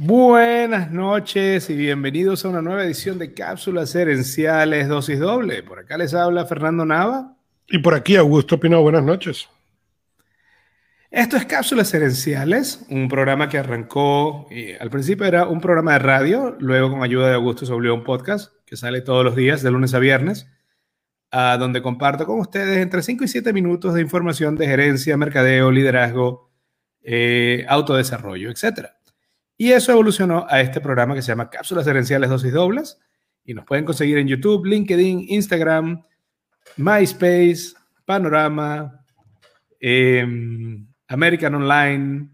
Buenas noches y bienvenidos a una nueva edición de Cápsulas Herenciales Dosis Doble. Por acá les habla Fernando Nava. Y por aquí Augusto Pino, buenas noches. Esto es Cápsulas Herenciales, un programa que arrancó, eh, al principio era un programa de radio, luego con ayuda de Augusto se volvió un podcast que sale todos los días, de lunes a viernes, a donde comparto con ustedes entre 5 y 7 minutos de información de gerencia, mercadeo, liderazgo, eh, autodesarrollo, etc. Y eso evolucionó a este programa que se llama Cápsulas Herenciales Dosis Dobles, y nos pueden conseguir en YouTube, LinkedIn, Instagram, MySpace, Panorama, eh, American Online.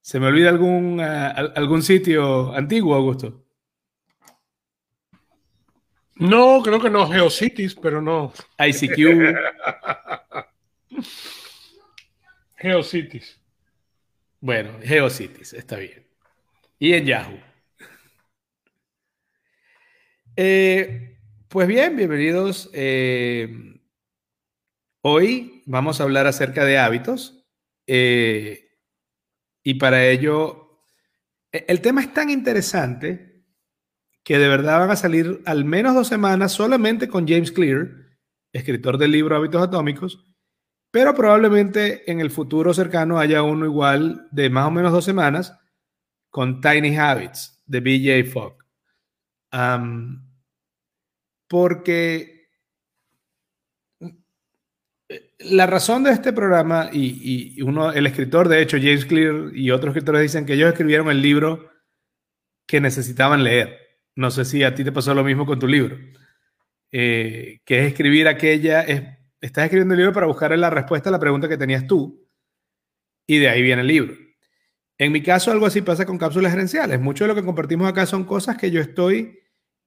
¿Se me olvida algún, uh, algún sitio antiguo, Augusto? No, creo que no, GeoCities, pero no. ICQ. GeoCities. Bueno, GeoCities, está bien. Y en Yahoo. Eh, pues bien, bienvenidos. Eh, hoy vamos a hablar acerca de hábitos. Eh, y para ello, e, el tema es tan interesante que de verdad van a salir al menos dos semanas solamente con James Clear, escritor del libro Hábitos Atómicos, pero probablemente en el futuro cercano haya uno igual de más o menos dos semanas con Tiny Habits de BJ Fogg. porque la razón de este programa, y, uno, el escritor, de hecho, James Clear y otros escritores dicen que ellos escribieron el libro que necesitaban leer. No sé si a ti te pasó lo mismo con tu libro, eh, que es escribir aquella, es, estás escribiendo el libro para buscar la respuesta a la pregunta que tenías tú, y de ahí viene el libro. En mi caso, algo así pasa con cápsulas gerenciales. Mucho de lo que compartimos acá son cosas que yo estoy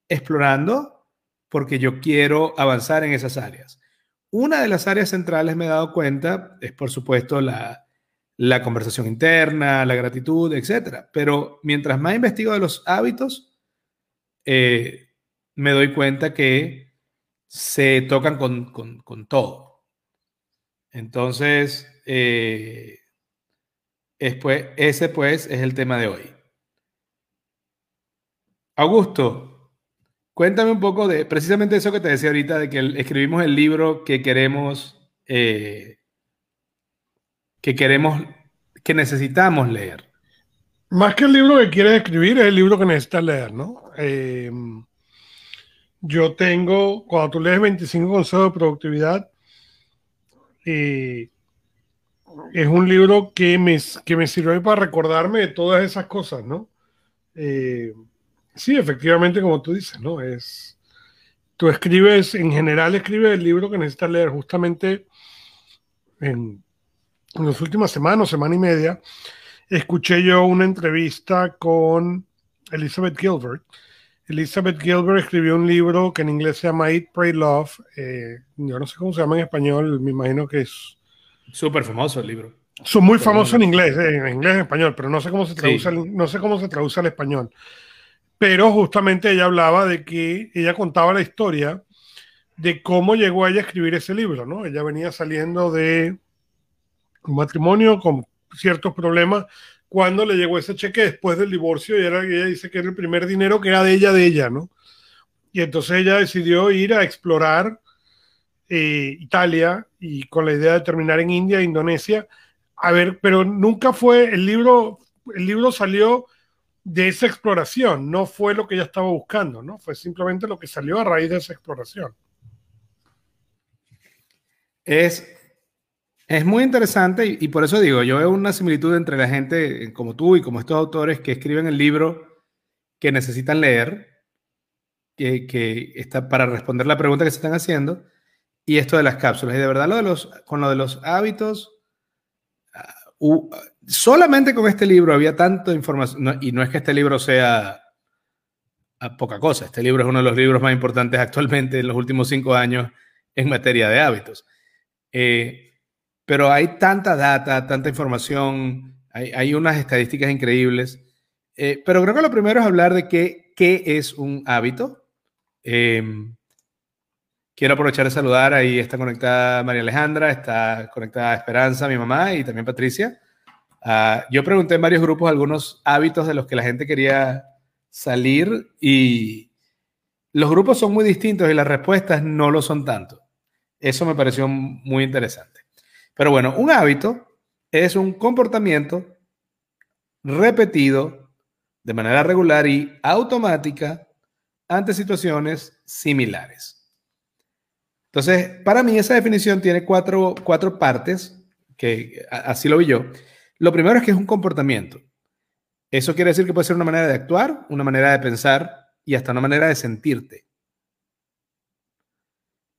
explorando porque yo quiero avanzar en esas áreas. Una de las áreas centrales, me he dado cuenta, es por supuesto la, conversación interna, la gratitud, etc. Pero mientras más investigo de los hábitos, eh, me doy cuenta que se tocan con, todo. Entonces, eh, ese pues es el tema de hoy. Augusto, Cuéntame un poco de precisamente eso que te decía ahorita, de que escribimos el libro que queremos, eh, que queremos, que necesitamos leer. Más que el libro que quieres escribir, es el libro que necesitas leer, ¿no? Em, yo tengo, cuando tú lees 25 consejos de productividad, eh, es un libro que me, que me sirve para recordarme de todas esas cosas, ¿no? Eh, Sí, efectivamente, como tú dices, ¿no? Es, tú escribes, en general escribes el libro que necesitas leer justamente en, en las últimas semanas, semana y media, escuché yo una entrevista con Elizabeth Gilbert. Elizabeth Gilbert escribió un libro que en inglés se llama Eat, Pray, Love. Eh, yo no sé cómo se llama en español, me imagino que es... Súper famoso el libro. Son muy famosos en inglés, eh, en inglés en español, pero no sé cómo se traduce, no sé cómo se traduce al español. Pero justamente ella hablaba de que ella contaba la historia de cómo llegó ella a escribir ese libro, ¿no? Ella venía saliendo de un matrimonio con ciertos problemas cuando le llegó ese cheque después del divorcio y era, ella dice que era el primer dinero que era de ella, de ella, ¿no? Y entonces ella decidió ir a explorar eh, Italia y con la idea de terminar en India e Indonesia. A ver, pero nunca fue, el libro, el libro salió de esa exploración, no fue lo que ella estaba buscando, ¿no? Fue simplemente lo que salió a raíz de esa exploración. Es, es muy interesante y, por eso digo, yo veo una similitud entre la gente como tú y como estos autores que escriben el libro que necesitan leer, que, que está para responder la pregunta que se están haciendo, y esto de las cápsulas. Y de verdad, lo de los, con lo de los hábitos, uh, solamente con este libro había tanta información, y no es que este libro sea poca cosa, este libro es uno de los libros más importantes actualmente en los últimos cinco años en materia de hábitos. Eh, pero hay tanta data, tanta información, hay, unas estadísticas increíbles. Eh, pero creo que lo primero es hablar de qué, qué es un hábito. Em, quiero aprovechar de saludar, ahí está conectada María Alejandra, está conectada Esperanza, mi mamá, y también Patricia. Ah, yo pregunté en varios grupos algunos hábitos de los que la gente quería salir y los grupos son muy distintos y las respuestas no lo son tanto. Eso me pareció muy interesante. Pero bueno, un hábito es un comportamiento repetido de manera regular y automática ante situaciones similares. Entonces, para mí esa definición tiene cuatro, cuatro partes, que así lo vi yo. Lo primero es que es un comportamiento. Eso quiere decir que puede ser una manera de actuar, una manera de pensar y hasta una manera de sentirte.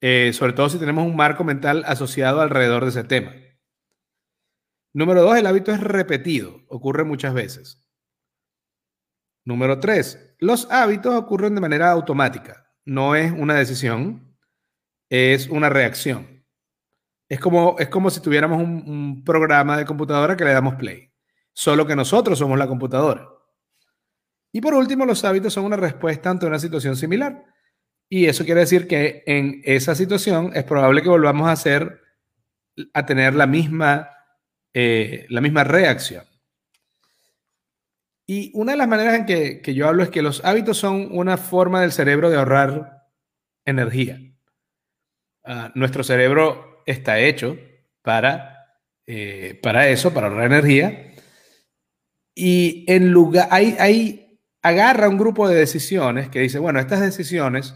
Eh, sobre todo si tenemos un marco mental asociado alrededor de ese tema. Número dos, el hábito es repetido, ocurre muchas veces. Número tres, los hábitos ocurren de manera automática, no es una decisión, es una reacción. Es como, es como si tuviéramos un, programa de computadora que le damos play, solo que nosotros somos la computadora. Y por último, los hábitos son una respuesta ante una situación similar. Y eso quiere decir que en esa situación es probable que volvamos a hacer, a tener la misma, eh, la misma reacción. Y una de las maneras en que, que, yo hablo es que los hábitos son una forma del cerebro de ahorrar energía. Ah, nuestro cerebro está hecho para, eh, para eso, para ahorrar energía. Y en lugar, hay, hay, agarra un grupo de decisiones que dice, bueno, estas decisiones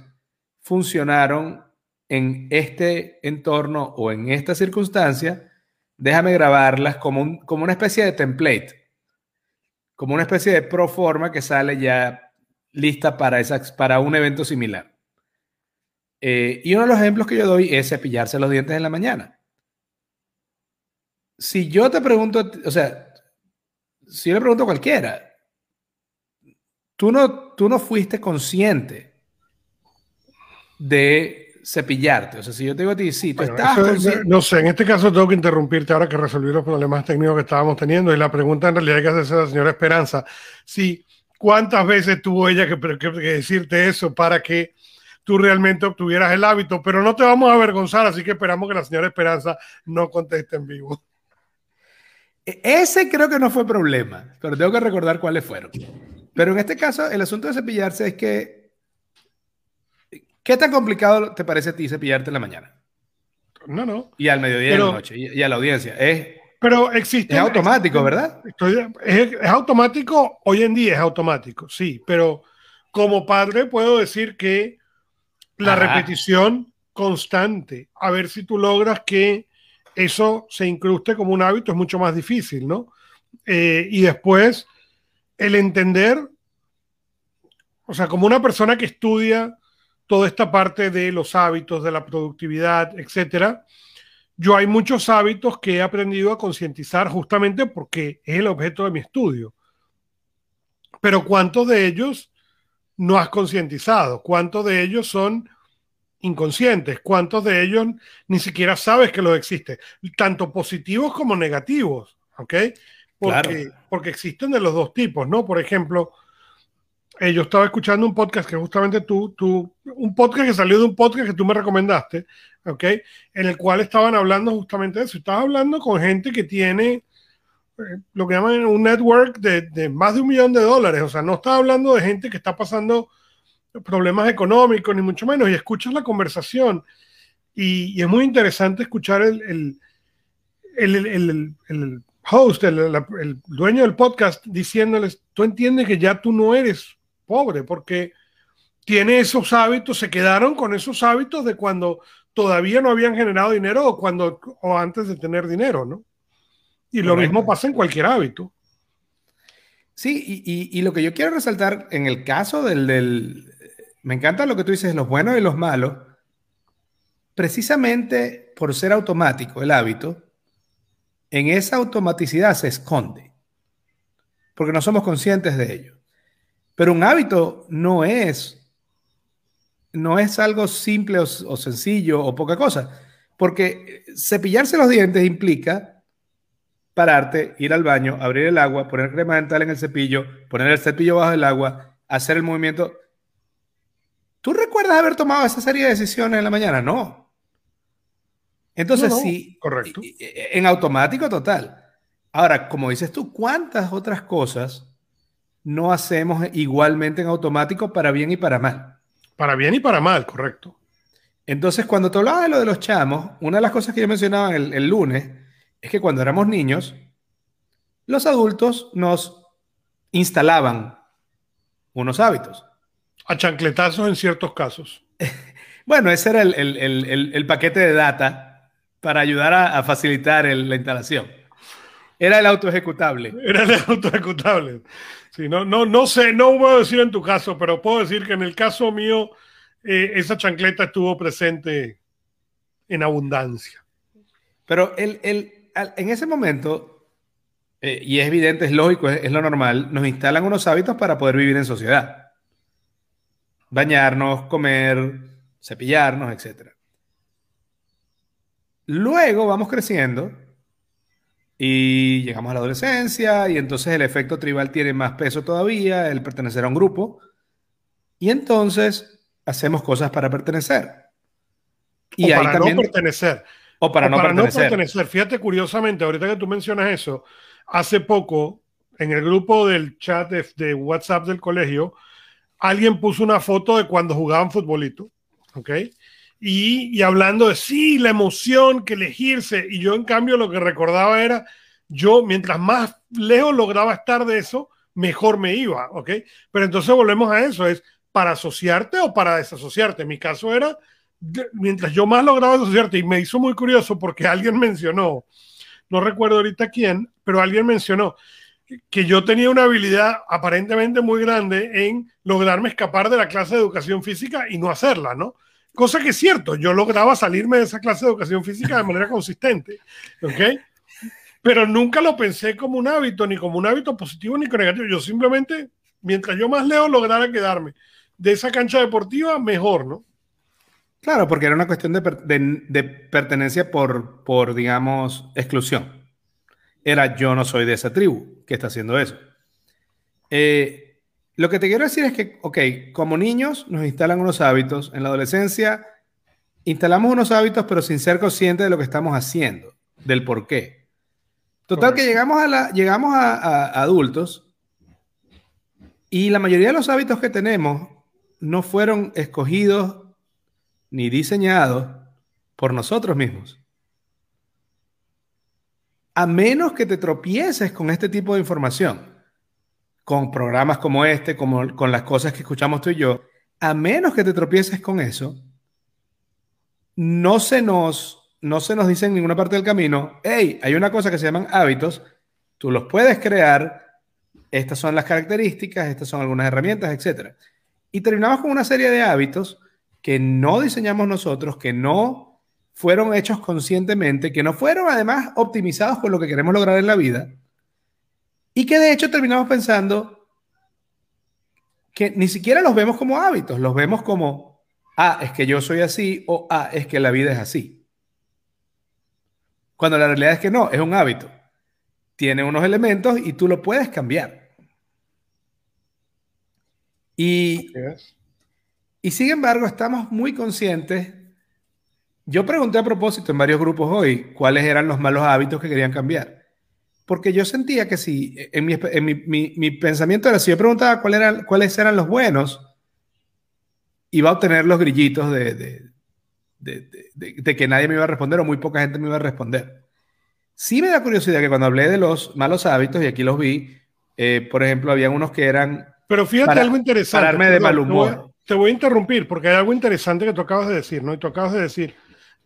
funcionaron en este entorno o en esta circunstancia, déjame grabarlas como, como una especie de template, como una especie de pro forma que sale ya lista para, para un evento similar. Eh, y uno de los ejemplos que yo doy es cepillarse los dientes en la mañana. Si yo te pregunto, o sea, si yo le pregunto a cualquiera, tú no, tú no fuiste consciente de cepillarte. O sea, si yo te digo a ti, sí, tú estás No sé, en este caso tengo que interrumpirte ahora que resolví los problemas técnicos que estábamos teniendo y la pregunta en realidad que hacerse a la señora Esperanza. Sí, ¿cuántas veces tuvo ella que, que decirte eso para que tú realmente obtuvieras el hábito, pero no te vamos a avergonzar, así que esperamos que la señora Esperanza no conteste en vivo. E, ese creo que no fue problema, pero tengo que recordar cuáles fueron. Pero en este caso, el asunto de cepillarse es que, ¿qué tan complicado te parece a ti cepillarte en la mañana? No, no. Y al mediodía y a la noche, y, a la audiencia. Es, pero existe. Es automático, ¿verdad? es, es, automático, hoy en día es automático, sí, pero como padre puedo decir que la repetición constante. A ver si tú logras que eso se incruste como un hábito es mucho más difícil, ¿no? Eh, y después, el entender, o sea, como una persona que estudia toda esta parte de los hábitos, de la productividad, etcétera, yo hay muchos hábitos que he aprendido a concientizar justamente porque es el objeto de mi estudio. Pero ¿cuántos de ellos no has concientizado? ¿Cuántos de ellos son inconscientes? ¿Cuántos de ellos ni siquiera sabes que los existe? Tanto positivos como negativos, ¿ok? Porque, porque existen de los dos tipos, ¿no? Por ejemplo, eh, yo estaba escuchando un podcast que justamente tú, tú, un podcast que salió de un podcast que tú me recomendaste, ¿ok? En el cual estaban hablando justamente de eso. Estabas hablando con gente que tiene lo que llaman un network de, más de un millón de dólares. O sea, no está hablando de gente que está pasando problemas económicos, ni mucho menos, y escuchas la conversación. Y, es muy interesante escuchar el, el, el, el host, el, dueño del podcast, diciéndoles, tú entiendes que ya tú no eres pobre, porque tiene esos hábitos, se quedaron con esos hábitos de cuando todavía no habían generado dinero o cuando o antes de tener dinero, ¿no? Y lo mismo pasa en cualquier hábito. Sí, y, lo que yo quiero resaltar en el caso del, Me encanta lo que tú dices, los buenos y los malos. Precisamente por ser automático el hábito, en esa automaticidad se esconde, porque no somos conscientes de ello. Pero un hábito no es, no es algo simple o, o sencillo o poca cosa, porque cepillarse los dientes implica pararte, ir al baño, abrir el agua, poner crema dental en el cepillo, poner el cepillo bajo el agua, hacer el movimiento. ¿Tú recuerdas haber tomado esa serie de decisiones en la mañana? No. Entonces sí, correcto. En automático total. Ahora, como dices tú, ¿cuántas otras cosas no hacemos igualmente en automático para bien y para mal? Para bien y para mal, correcto. Entonces, cuando te hablaba de lo de los chamos, una de las cosas que yo mencionaba el, el lunes es que cuando éramos niños, los adultos nos instalaban unos hábitos. A chancletazos en ciertos casos. bueno, ese era el, el, el, el, paquete de data para ayudar a, a facilitar la instalación. Era el auto ejecutable. Era el auto ejecutable. Sí, no, no, no sé, no voy a decir en tu caso, pero puedo decir que en el caso mío, eh, esa chancleta estuvo presente en abundancia. Pero el, el, en ese momento, eh, y es evidente, es lógico, es, es, lo normal, nos instalan unos hábitos para poder vivir en sociedad. Bañarnos, comer, cepillarnos, etc. Luego vamos creciendo y llegamos a la adolescencia y entonces el efecto tribal tiene más peso todavía, el pertenecer a un grupo. Y entonces hacemos cosas para pertenecer. Y o para también, no pertenecer. O para, o no, para pertenecer. no pertenecer. Fíjate curiosamente, ahorita que tú mencionas eso, hace poco en el grupo del chat de, de WhatsApp del colegio, alguien puso una foto de cuando jugaban futbolito, ¿ok? y, y, hablando de sí, la emoción que elegirse. Y yo, en cambio, lo que recordaba era, yo, mientras más lejos lograba estar de eso, mejor me iba, ¿ok? Pero entonces volvemos a eso, es para asociarte o para desasociarte. En mi caso era, mientras yo más lograba asociarte, y me hizo muy curioso porque alguien mencionó, no recuerdo ahorita quién, pero alguien mencionó que yo tenía una habilidad aparentemente muy grande en lograrme escapar de la clase de educación física y no hacerla, ¿no? Cosa que es cierto, yo lograba salirme de esa clase de educación física de manera consistente, ¿ok? Pero nunca lo pensé como un hábito, ni como un hábito positivo ni negativo. Yo simplemente, mientras yo más leo, lograra quedarme de esa cancha deportiva, mejor, ¿no? Claro, porque era una cuestión de, de, de pertenencia por, por, digamos, exclusión. Era yo no soy de esa tribu que está haciendo eso. Eh, lo que te quiero decir es que, ok, como niños nos instalan unos hábitos, en la adolescencia instalamos unos hábitos pero sin ser conscientes de lo que estamos haciendo, del por qué. Total que llegamos a, la, llegamos a, a adultos y la mayoría de los hábitos que tenemos no fueron escogidos ni diseñados por nosotros mismos. A menos que te tropieces con este tipo de información con programas como este, como con las cosas que escuchamos tú y yo, a menos que te tropieces con eso, no se nos, no se nos dice en ninguna parte del camino, hey, hay una cosa que se llaman hábitos, tú los puedes crear, estas son las características, estas son algunas herramientas, etc. Y terminamos con una serie de hábitos que no diseñamos nosotros, que no fueron hechos conscientemente, que no fueron además optimizados por lo que queremos lograr en la vida y que de hecho terminamos pensando que ni siquiera los vemos como hábitos, los vemos como, ah, es que yo soy así o ah, es que la vida es así. Cuando la realidad es que no, es un hábito. Tiene unos elementos y tú lo puedes cambiar. Y, y sin embargo, estamos muy conscientes. Yo pregunté a propósito en varios grupos hoy cuáles eran los malos hábitos que querían cambiar porque yo sentía que si, en mi, en mi, mi, mi pensamiento era, si yo preguntaba cuál eran, cuáles eran los buenos, iba a obtener los grillitos de, de, de, de, que nadie me iba a responder o muy poca gente me iba a responder. Sí me da curiosidad que cuando hablé de los malos hábitos, y aquí los vi, eh, por ejemplo, había unos que eran... Pero fíjate algo interesante. Pararme de mal humor. Te voy, a interrumpir porque hay algo interesante que tú acabas de decir, ¿no? Y tú acabas de decir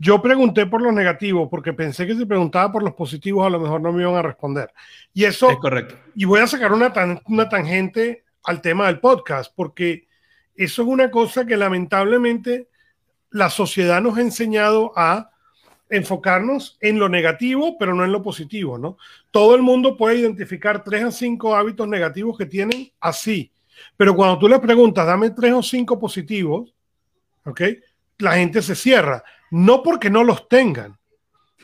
yo pregunté por los negativos porque pensé que si preguntaba por los positivos a lo mejor no me iban a responder. Y eso... Es correcto. Y voy a sacar una, tan, una tangente al tema del podcast porque eso es una cosa que lamentablemente la sociedad nos ha enseñado a enfocarnos en lo negativo, pero no en lo positivo, ¿no? Todo el mundo puede identificar tres o cinco hábitos negativos que tienen así, pero cuando tú le preguntas, dame tres o cinco positivos, ¿ok? La gente se cierra no porque no los tengan,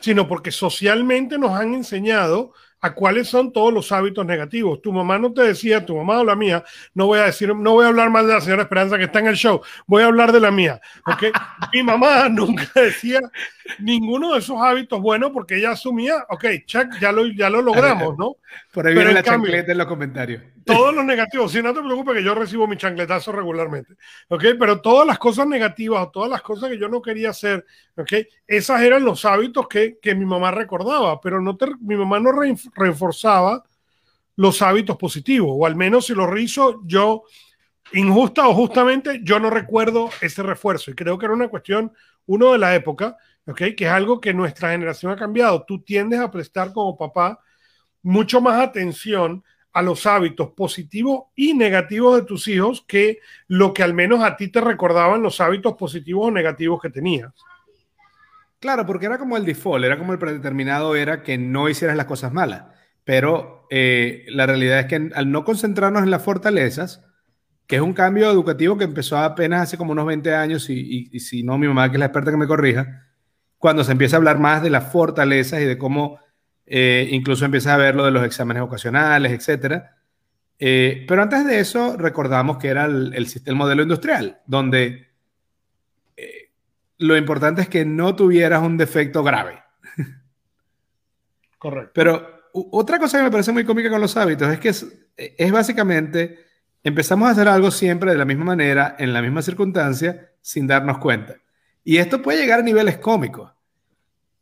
sino porque socialmente nos han enseñado a cuáles son todos los hábitos negativos. Tu mamá no te decía, tu mamá o la mía, no voy a decir, no voy a hablar más de la señora Esperanza que está en el show, voy a hablar de la mía. ¿okay? Mi mamá nunca decía ninguno de esos hábitos buenos porque ella asumía, ok, check, ya lo, ya lo logramos, ¿no? Por ahí viene la chancleta en los comentarios. Los negativos, sí, no te preocupes que yo recibo mi chancletazo regularmente, ¿ok? Pero todas las cosas negativas o todas las cosas que yo no quería hacer, ¿ok? Esas eran los hábitos que, que mi mamá recordaba, pero no te, mi mamá no reforzaba los hábitos positivos, o al menos si los hizo, yo, injusta o justamente, yo no recuerdo ese refuerzo. Y creo que era una cuestión, uno de la época, ¿ok? Que es algo que nuestra generación ha cambiado. Tú tiendes a prestar como papá mucho más atención a los hábitos positivos y negativos de tus hijos que lo que al menos a ti te recordaban los hábitos positivos o negativos que tenías. Claro, porque era como el default, era como el predeterminado, era que no hicieras las cosas malas. Pero eh, la realidad es que al no concentrarnos en las fortalezas, que es un cambio educativo que empezó apenas hace como unos 20 años, y, y si no, mi mamá, que es la experta que me corrija, cuando se empieza a hablar más de las fortalezas y de cómo eh, incluso empieza a ver lo de los exámenes ocasionales, etc. Eh, pero antes de eso, recordamos que era el, el, modelo industrial, donde eh, lo importante es que no tuvieras un defecto grave. Correcto. Pero otra cosa que me parece muy cómica con los hábitos es que es, es básicamente empezamos a hacer algo siempre de la misma manera, en la misma circunstancia, sin darnos cuenta. Y esto puede llegar a niveles cómicos.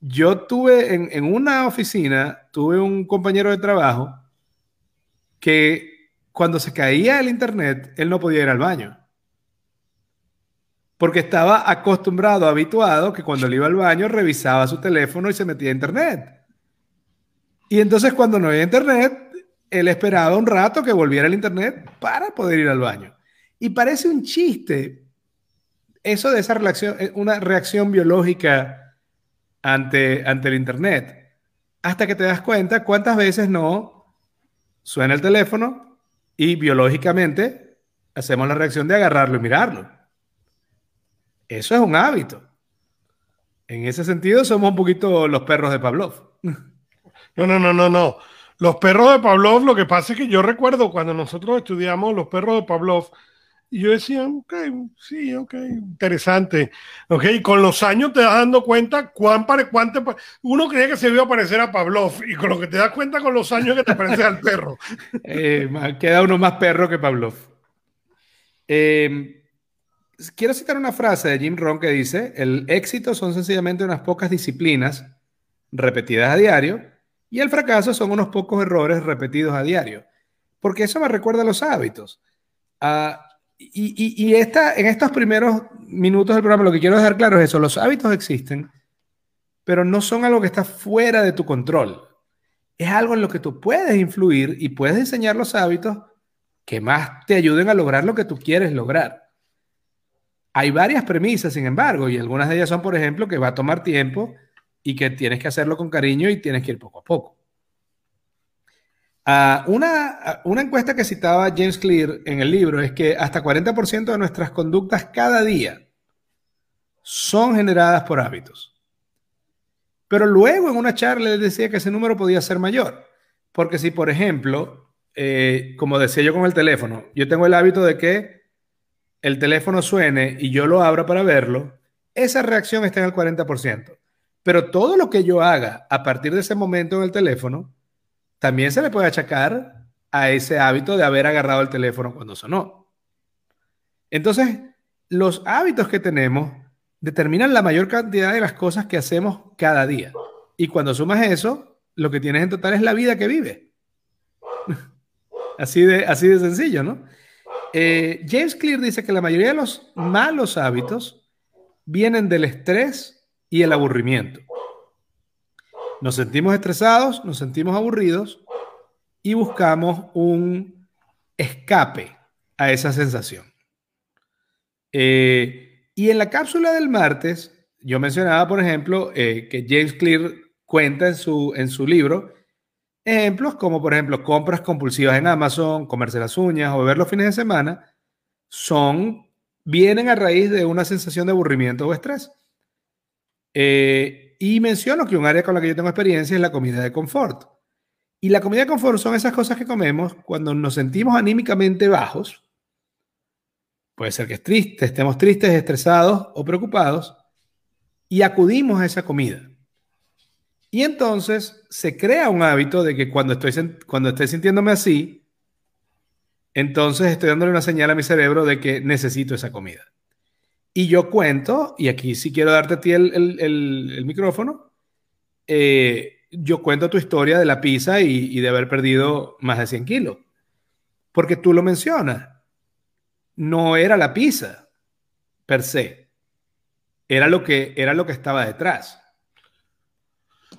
Yo tuve en, una oficina, tuve un compañero de trabajo que cuando se caía el internet, él no podía ir al baño. Porque estaba acostumbrado, habituado, que cuando él iba al baño revisaba su teléfono y se metía a internet. Y entonces cuando no había internet, él esperaba un rato que volviera el internet para poder ir al baño. Y parece un chiste, eso de esa reacción, eh, una reacción biológica ante, ante el Internet, hasta que te das cuenta cuántas veces no suena el teléfono y biológicamente hacemos la reacción de agarrarlo y mirarlo. Eso es un hábito. En ese sentido somos un poquito los perros de Pavlov. No, no, no, no, no. Los perros de Pavlov, lo que pasa es que yo recuerdo cuando nosotros estudiamos los perros de Pavlov, y yo decía, ok, sí, ok, interesante. Ok, y con los años te das dando cuenta cuán pare, cuánto, uno creía que se iba a parecer a Pavlov y con lo que te das cuenta con los años que te pareces al perro. Eh, queda uno más perro que Pavlov. Eh, quiero citar una frase de Jim Rohn que dice, el éxito son sencillamente unas pocas disciplinas repetidas a diario y el fracaso son unos pocos errores repetidos a diario. Porque eso me recuerda a los hábitos. Y, esta, en estos primeros minutos del programa lo que quiero dejar claro es eso, los hábitos existen, pero no son algo que está fuera de tu control. Es algo en lo que tú puedes influir y puedes diseñar los hábitos que más te ayuden a lograr lo que tú quieres lograr. Hay varias premisas, sin embargo, y algunas de ellas son, por ejemplo, que va a tomar tiempo y que tienes que hacerlo con cariño y tienes que ir poco a poco. Ah, una, una, encuesta que citaba James Clear en el libro es que hasta 40% de nuestras conductas cada día son generadas por hábitos. Pero luego en una charla les decía que ese número podía ser mayor. Porque si, por ejemplo, eh, como decía yo con el teléfono, yo tengo el hábito de que el teléfono suene y yo lo abra para verlo, esa reacción está en el 40%. Pero todo lo que yo haga a partir de ese momento en el teléfono también se le puede achacar a ese hábito de haber agarrado el teléfono cuando sonó. Entonces, los hábitos que tenemos determinan la mayor cantidad de las cosas que hacemos cada día. Y cuando sumas eso, lo que tienes en total es la vida que vive. así, de, así de sencillo, ¿no? Eh, James Clear dice que la mayoría de los malos hábitos vienen del estrés y el aburrimiento. Nos sentimos estresados, nos sentimos aburridos y buscamos un escape a esa sensación. Eh, y en la cápsula del martes, yo mencionaba, por ejemplo, eh, que James Clear cuenta en su, en su libro ejemplos como, por ejemplo, compras compulsivas en Amazon, comerse las uñas o beber los fines de semana, son, vienen a raíz de una sensación de aburrimiento o estrés. Eh, y menciono que un área con la que yo tengo experiencia es la comida de confort. Y la comida de confort son esas cosas que comemos cuando nos sentimos anímicamente bajos. Puede ser que es estemos tristes, estresados o preocupados y acudimos a esa comida. Y entonces se crea un hábito de que cuando estoy, cuando estoy sintiéndome así, entonces estoy dándole una señal a mi cerebro de que necesito esa comida. Y yo cuento, y aquí sí quiero darte a ti el, micrófono, eh, yo cuento tu historia de la pizza y, de haber perdido más de 100 kilos. Porque tú lo mencionas. No era la pizza per se. Era lo que, era lo que estaba detrás.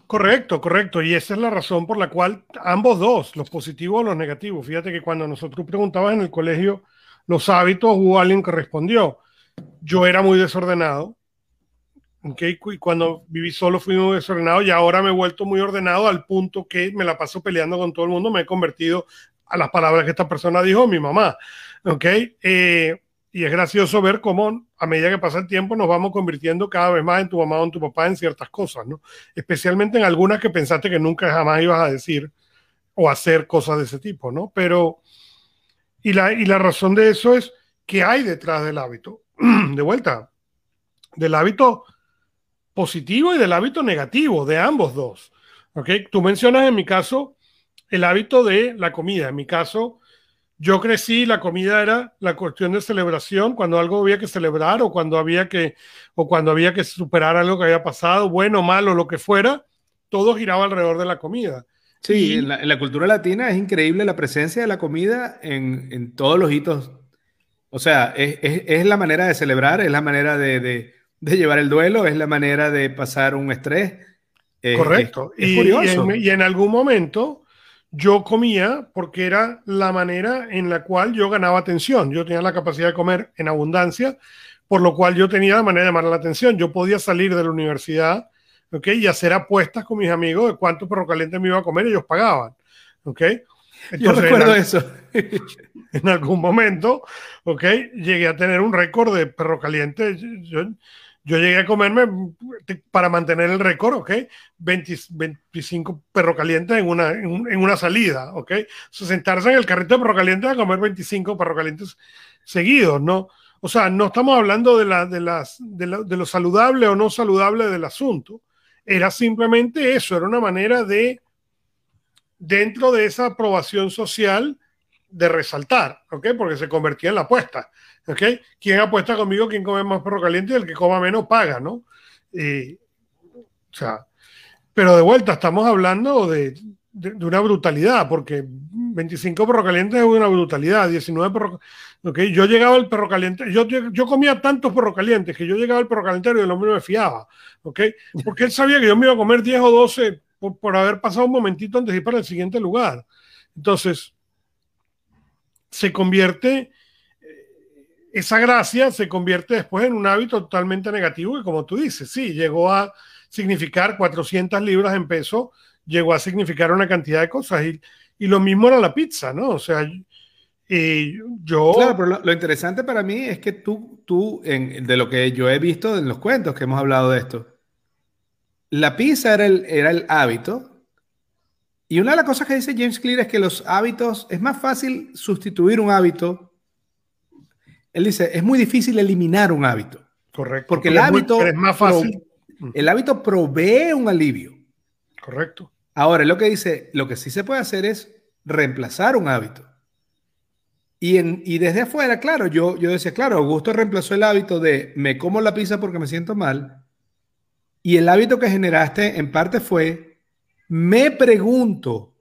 Correcto, correcto. Y esa es la razón por la cual ambos dos, los positivos o los negativos. Fíjate que cuando nosotros preguntabas en el colegio los hábitos, hubo alguien que respondió. Yo era muy desordenado. Okay, y cuando viví solo fui muy desordenado y ahora me he vuelto muy ordenado al punto que me la paso peleando con todo el mundo. Me he convertido a las palabras que esta persona dijo, mi mamá. ¿ok? Eh, y es gracioso ver cómo a medida que pasa el tiempo nos vamos convirtiendo cada vez más en tu mamá o en tu papá en ciertas cosas, ¿no? Especialmente en algunas que pensaste que nunca jamás ibas a decir o hacer cosas de ese tipo, ¿no? Pero, y la, y la razón de eso es que hay detrás del hábito. De vuelta, del hábito positivo y del hábito negativo, de ambos dos. ¿Ok? Tú mencionas en mi caso el hábito de la comida. En mi caso, yo crecí, la comida era la cuestión de celebración, cuando algo había que celebrar o cuando había que, o cuando había que superar algo que había pasado, bueno, malo, lo que fuera, todo giraba alrededor de la comida. Sí, en, la, cultura latina es increíble la presencia de la comida en, todos los hitos. O sea, es, la manera de celebrar, es la manera de, llevar el duelo, es la manera de pasar un estrés. Correcto. y, y en algún momento yo comía porque era la manera en la cual yo ganaba atención. Yo tenía la capacidad de comer en abundancia, por lo cual yo tenía la manera de llamar la atención. Yo podía salir de la universidad ¿okay? y hacer apuestas con mis amigos de cuánto perro caliente me iba a comer y ellos pagaban. ¿okay? Yo recuerdo eso. en algún momento, ¿ok? Llegué a tener un récord de perro caliente. Yo, yo llegué a comerme, para mantener el récord, ¿ok? 25 perro calientes en una, en, una salida, ¿ok? sentarse en el carrito de perro caliente a comer 25 perro calientes seguidos, ¿no? O sea, no estamos hablando de, la, de, las, de, de lo saludable o no saludable del asunto. Era simplemente eso, era una manera de, dentro de esa aprobación social, de resaltar, ¿ok? Porque se convertía en la apuesta. ¿Ok? ¿Quién apuesta conmigo? ¿Quién come más perro caliente? El que coma menos paga, ¿no? o sea, pero de vuelta, estamos hablando de, una brutalidad, porque 25 perro calientes es una brutalidad, 19 perro ¿ok? Yo llegaba al perro caliente, yo, yo comía tantos perro calientes que yo llegaba al perro caliente y el hombre me fiaba, ¿ok? Porque él sabía que yo me iba a comer 10 o 12 por, por haber pasado un momentito antes de ir para el siguiente lugar. Entonces, se convierte esa gracia se convierte después en un hábito totalmente negativo y como tú dices, sí, llegó a significar 400 libras en peso, llegó a significar una cantidad de cosas y, y lo mismo era la pizza, ¿no? O sea, y yo... Claro, pero lo, interesante para mí es que tú, tú en, de lo que yo he visto en los cuentos que hemos hablado de esto, la pizza era el, era el hábito y una de las cosas que dice James Clear es que los hábitos, es más fácil sustituir un hábito él dice, es muy difícil eliminar un hábito. Correcto. Porque el hábito es más fácil. el hábito provee un alivio. Correcto. Ahora, lo que dice, lo que sí se puede hacer es reemplazar un hábito. Y, en, y desde afuera, claro, yo, yo decía, claro, Augusto reemplazó el hábito de me como la pizza porque me siento mal. Y el hábito que generaste en parte fue, me pregunto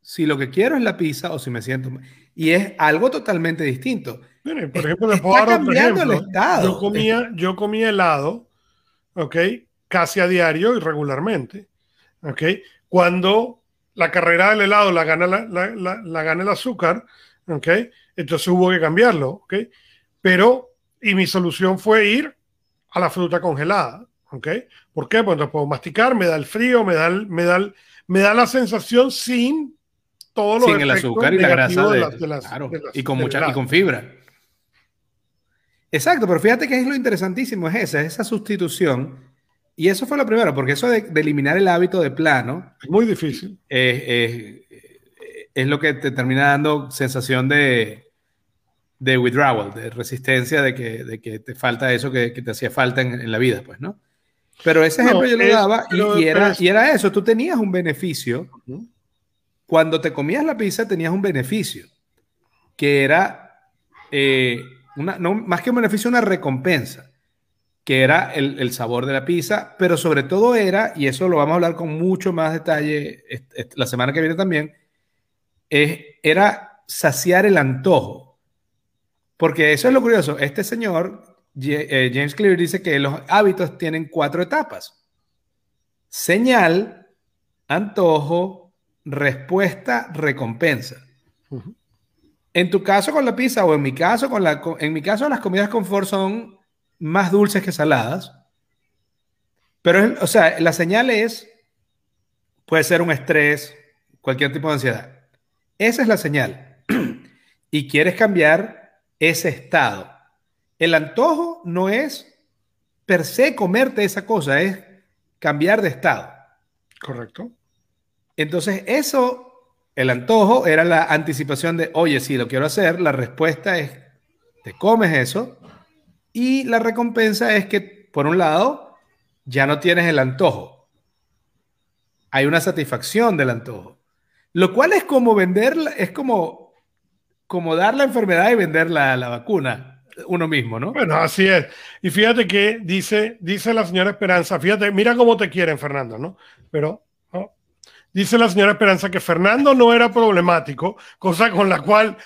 si lo que quiero es la pizza o si me siento. Y es algo totalmente distinto por ejemplo, le puedo dar Yo comía, yo comía helado, ¿ok? Casi a diario y regularmente, ¿ok? Cuando la carrera del helado la gana, la, la, la, gana el azúcar, ¿ok? Entonces hubo que cambiarlo, ¿ok? Pero, y mi solución fue ir a la fruta congelada, ¿ok? ¿Por qué? Porque puedo masticar, me da el frío, me da, me da, me da la sensación sin todo lo Sin el azúcar y la grasa de, las, y con mucha y con fibra. Exacto, pero fíjate que es lo interesantísimo, es esa, esa sustitución y eso fue lo primero, porque eso de, eliminar el hábito de plano... Es muy difícil. es lo que te termina dando sensación de, de withdrawal, de resistencia, de que, de que te falta eso que, que te hacía falta en, en, la vida, pues, ¿no? Pero ese ejemplo yo lo daba y, era, y, era, eso, tú tenías un beneficio. Cuando te comías la pizza tenías un beneficio, que era, eh, una, no, más que un beneficio, una recompensa, que era el, el, sabor de la pizza, pero sobre todo era, y eso lo vamos a hablar con mucho más detalle la semana que viene también, es, era saciar el antojo. Porque eso es lo curioso, este señor James Clear dice que los hábitos tienen cuatro etapas. Señal, antojo, respuesta, recompensa. En tu caso con la pizza o en mi caso con la en mi caso las comidas confort son más dulces que saladas. Pero o sea, la señal es puede ser un estrés, cualquier tipo de ansiedad. Esa es la señal. y quieres cambiar ese estado. El antojo no es per se comerte esa cosa, es cambiar de estado. Correcto. Entonces, eso, el antojo era la anticipación de, oye, sí, lo quiero hacer. La respuesta es, te comes eso. Y la recompensa es que, por un lado, ya no tienes el antojo. Hay una satisfacción del antojo. Lo cual es como vender, es como, como dar la enfermedad y vender la, la vacuna uno mismo, ¿no? Bueno, así es. Y fíjate que dice, dice la señora Esperanza, fíjate, mira cómo te quieren, Fernando, ¿no? Pero dice la señora Esperanza que Fernando no era problemático, cosa con la cual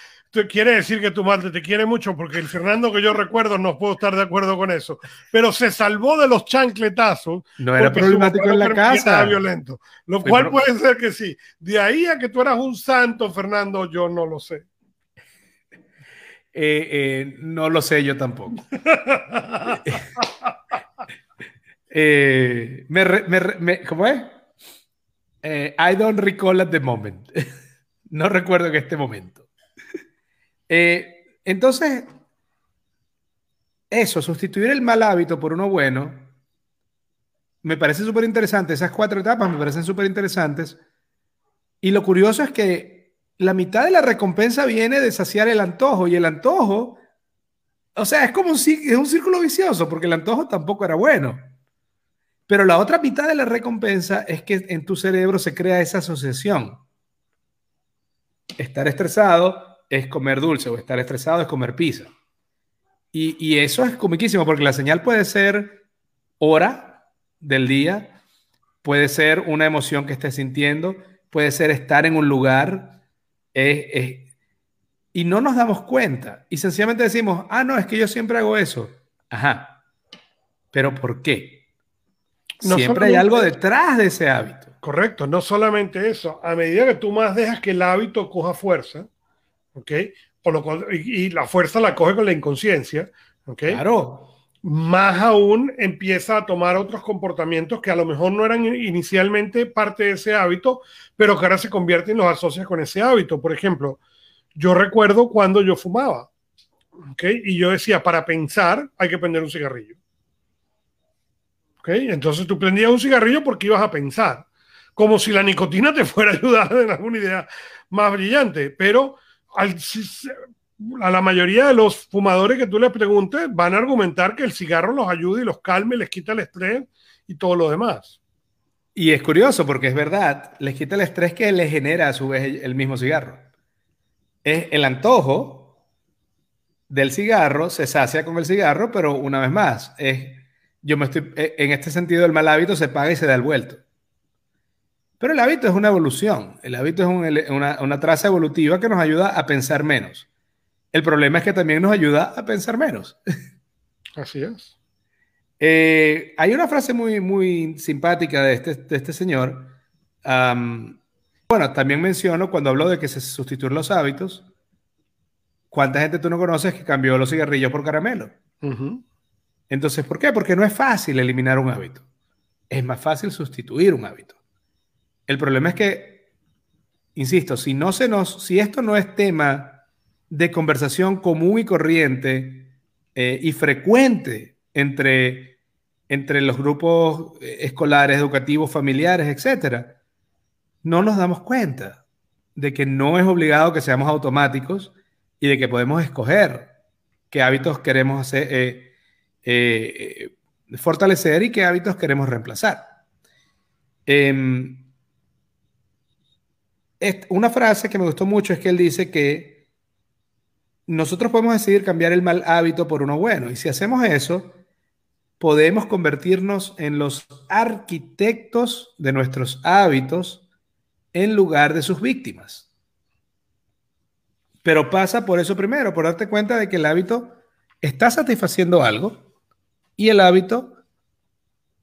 quiere decir que tu madre te quiere mucho, porque el Fernando que yo recuerdo no puedo estar de acuerdo con eso, pero se salvó de los chancletazos. No era problemático en la casa. Violento, lo cual puede ser que sí. De ahí a que tú eras un santo, Fernando, yo no lo sé. Eh, eh, no lo sé yo tampoco. Eh, ¿Cómo es? I don't recall at the moment. no recuerdo en este momento. entonces, eso, sustituir el mal hábito por uno bueno, me parece súper interesante. Esas cuatro etapas me parecen súper interesantes. Y lo curioso es que la mitad de la recompensa viene de saciar el antojo y el antojo, o sea, es como un, es un círculo vicioso porque el antojo tampoco era bueno. Pero la otra mitad de la recompensa es que en tu cerebro se crea esa asociación. Estar estresado es comer dulce o estar estresado es comer pizza. Y, y eso es comiquísimo porque la señal puede ser hora del día, puede ser una emoción que estés sintiendo, puede ser estar en un lugar y no nos damos cuenta. Y sencillamente decimos, ah, no, es que yo siempre hago eso. Ajá. Pero ¿por qué? siempre hay algo detrás de ese hábito. Correcto, no solamente eso. A medida que tú más dejas que el hábito coja fuerza, ¿ok? y, la fuerza la coge con la inconsciencia, ¿ok? Claro. Más aún empieza a tomar otros comportamientos que a lo mejor no eran inicialmente parte de ese hábito, pero que ahora se convierten y los asocias con ese hábito. Por ejemplo, yo recuerdo cuando yo fumaba, ¿ok? Y yo decía, para pensar hay que prender un cigarrillo. ¿Ok? Entonces tú prendías un cigarrillo porque ibas a pensar, como si la nicotina te fuera a ayudar en alguna idea más brillante, pero a la mayoría de los fumadores que tú les preguntes van a argumentar que el cigarro los ayuda y los calme, les quita el estrés y todo lo demás. Y es curioso porque es verdad, les quita el estrés que le genera a su vez el mismo cigarro. Es el antojo del cigarro, se sacia con el cigarro, pero una vez más, es, yo me estoy, e, en este sentido el mal hábito se paga y se da el vuelto. Pero el hábito es una evolución, el hábito es una traza evolutiva que nos ayuda a pensar menos. El problema es que también nos ayuda a pensar menos. Así es. Eh, hay una frase muy, muy simpática de este, de este señor. bueno, también menciono cuando hablo de que se sustituyen los hábitos. ¿Cuánta gente tú no conoces que cambió los cigarrillos por caramelo? Entonces, ¿por qué? Porque no es fácil eliminar un hábito. Es más fácil sustituir un hábito. El problema es que, insisto, si, no se nos, si esto no es tema de conversación común y corriente eh, y frecuente entre entre los grupos eh, escolares, educativos, familiares, etcétera, no nos damos cuenta de que no es obligado que seamos automáticos y de que podemos escoger qué hábitos queremos hacer, eh, fortalecer y qué hábitos queremos reemplazar. Em, una frase que me gustó mucho es que él dice que nosotros podemos decidir cambiar el mal hábito por uno bueno. Y si hacemos eso, podemos convertirnos en los arquitectos de nuestros hábitos en lugar de sus víctimas. Pero pasa por eso primero, por darte cuenta de que el hábito está satisfaciendo algo y el hábito,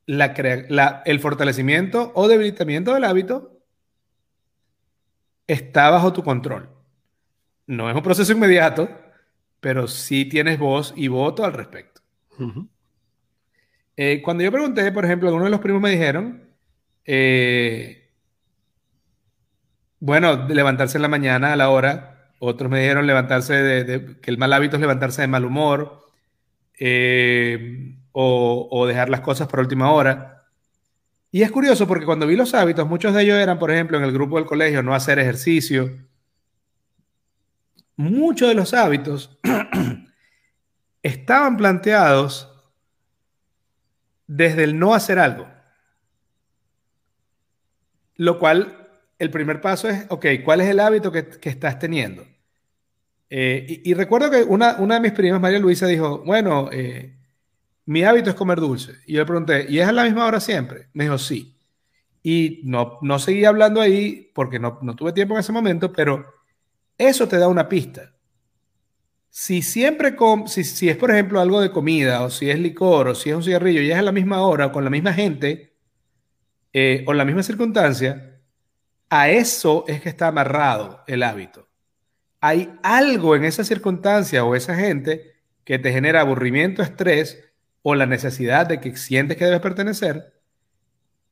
el fortalecimiento o debilitamiento del hábito está bajo tu control. No es un proceso inmediato, pero sí tienes voz y voto al respecto. Eh, cuando yo pregunté, por ejemplo, algunos de los primos me dijeron, eh, bueno, levantarse en la mañana a la hora, otros me dijeron levantarse de, que el mal hábito es levantarse de mal humor eh, o, o dejar las cosas por última hora. Y es curioso porque cuando vi los hábitos, muchos de ellos eran, por ejemplo, en el grupo del colegio, no hacer ejercicio. Muchos de los hábitos estaban planteados desde el no hacer algo. Lo cual, el primer paso es, ok, ¿cuál es el hábito que, estás teniendo? Eh, y, recuerdo que una, de mis primas, María Luisa, dijo, bueno, eh, mi hábito es comer dulce. Y yo le pregunté, ¿y es a la misma hora siempre? Me dijo, sí. Y no, no seguí hablando ahí porque no, no tuve tiempo en ese momento, pero eso te da una pista si siempre, si, si, es por ejemplo algo de comida, o si es licor, o si es un cigarrillo, y es a la misma hora, con la misma gente, eh, o en la misma circunstancia, a eso es que está amarrado el hábito. Hay algo en esa circunstancia o esa gente que te genera aburrimiento, estrés, o la necesidad de que sientes que debes pertenecer,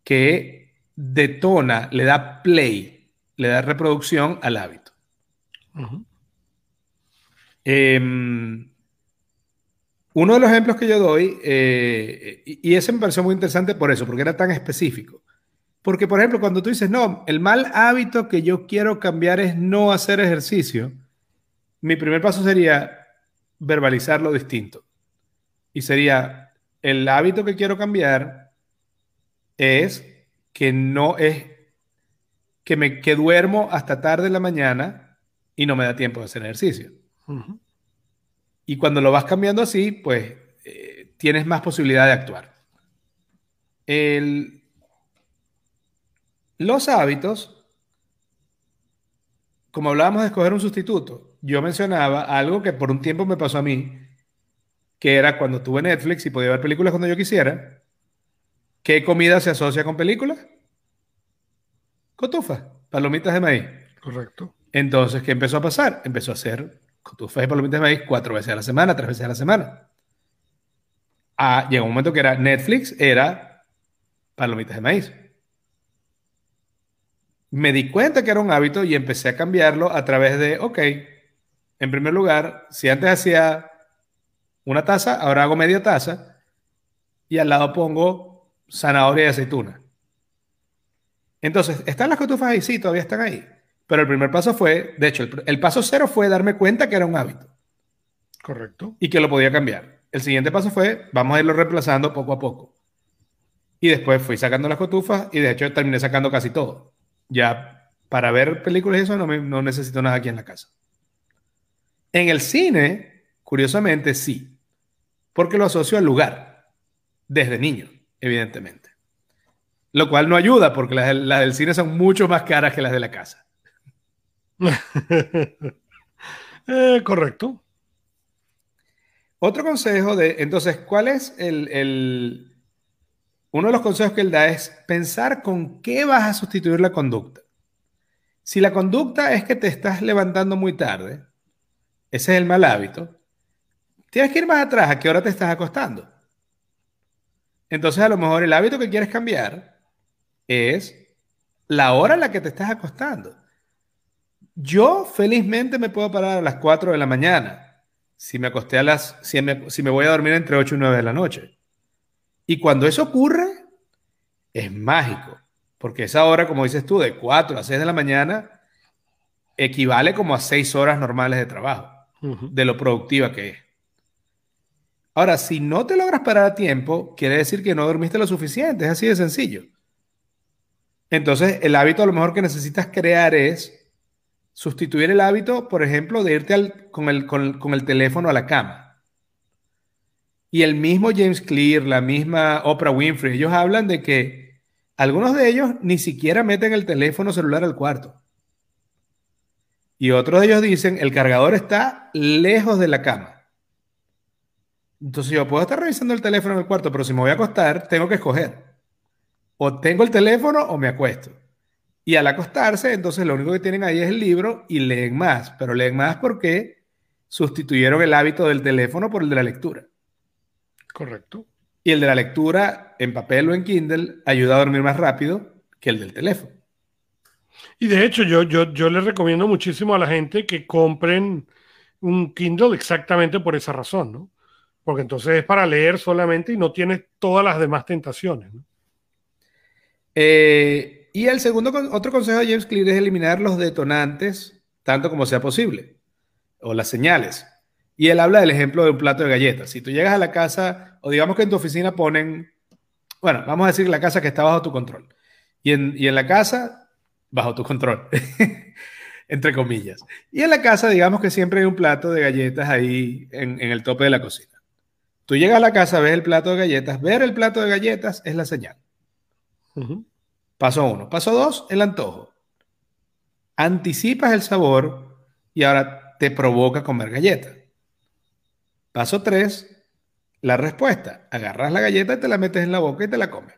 que detona, le da play, le da reproducción al hábito. Em, uno de los ejemplos que yo doy, eh, y ese me pareció muy interesante por eso, porque era tan específico. Porque, por ejemplo, cuando tú dices, no, el mal hábito que yo quiero cambiar es no hacer ejercicio, mi primer paso sería verbalizarlo distinto. Y sería, el hábito que quiero cambiar es que no es que me que duermo hasta tarde en la mañana y no me da tiempo de hacer ejercicio. Y cuando lo vas cambiando así, pues eh, tienes más posibilidad de actuar. los hábitos, como hablábamos de escoger un sustituto, yo mencionaba algo que por un tiempo me pasó a mí, que era cuando tuve Netflix y podía ver películas cuando yo quisiera. ¿Qué comida se asocia con películas? Cotufa, palomitas de maíz. Correcto. Entonces, ¿qué empezó a pasar? Empezó a hacer cotufas y palomitas de maíz cuatro veces a la semana, tres veces a la semana. Ah, llegó un momento que era Netflix, era palomitas de maíz. Me di cuenta que era un hábito y empecé a cambiarlo a través de, ok, en primer lugar, si antes hacía una taza, ahora hago media taza y al lado pongo zanahoria y aceituna. Entonces, ¿están las cotufas ahí? Sí, todavía están ahí. Pero el primer paso fue, de hecho, el, paso cero fue darme cuenta que era un hábito. Correcto. Y que lo podía cambiar. El siguiente paso fue, vamos a irlo reemplazando poco a poco. Y después fui sacando las cotufas y de hecho terminé sacando casi todo. Ya para ver películas y eso no, no necesito nada aquí en la casa. En el cine, curiosamente, sí. Porque lo asocio al lugar. Desde niño, evidentemente. Lo cual no ayuda porque las, las del cine son mucho más caras que las de la casa. Eh, correcto. Otro consejo de, entonces, ¿cuál es el, Uno de los consejos que él da es pensar con qué vas a sustituir la conducta. Si la conducta es que te estás levantando muy tarde, ese es el mal hábito, tienes que ir más atrás, ¿a qué hora te estás acostando? Entonces, a lo mejor el hábito que quieres cambiar es la hora en la que te estás acostando. Yo felizmente me puedo parar a las 4 de la mañana si me acosté a las, si me, voy a dormir entre 8 y 9 de la noche. Y cuando eso ocurre, es mágico, porque esa hora, como dices tú, de 4 a 6 de la mañana, equivale como a 6 horas normales de trabajo, de lo productiva que es. Ahora, si no te logras parar a tiempo, quiere decir que no dormiste lo suficiente, es así de sencillo. Entonces, el hábito a lo mejor que necesitas crear es sustituir el hábito, por ejemplo, de irte con, el, con el teléfono a la cama. Y el mismo James Clear, la misma Oprah Winfrey, ellos hablan de que algunos de ellos ni siquiera meten el teléfono celular al cuarto. Y otros de ellos dicen, el cargador está lejos de la cama. Entonces yo puedo estar revisando el teléfono en el cuarto, pero si me voy a acostar, tengo que escoger. O tengo el teléfono o me acuesto. Y al acostarse, entonces lo único que tienen ahí es el libro y leen más, pero leen más porque sustituyeron el hábito del teléfono por el de la lectura. Correcto. Y el de la lectura en papel o en Kindle ayuda a dormir más rápido que el del teléfono. Y de hecho, yo, yo, yo les recomiendo muchísimo a la gente que compren un Kindle exactamente por esa razón, ¿no? porque entonces es para leer solamente y no tienes todas las demás tentaciones. Eh, y el segundo, otro consejo de James Clear es eliminar los detonantes tanto como sea posible, o las señales. Y él habla del ejemplo de un plato de galletas. Si tú llegas a la casa, o digamos que en tu oficina ponen, bueno, vamos a decir la casa que está bajo tu control. Y en, y en la casa, bajo tu control, entre comillas. Y en la casa, digamos que siempre hay un plato de galletas ahí en, el tope de la cocina. Tú llegas a la casa, ves el plato de galletas. Ver el plato de galletas es la señal. Paso uno. Paso dos, el antojo. Anticipas el sabor y ahora te provoca comer galleta. Paso tres, la respuesta. Agarras la galleta y te la metes en la boca y te la comes.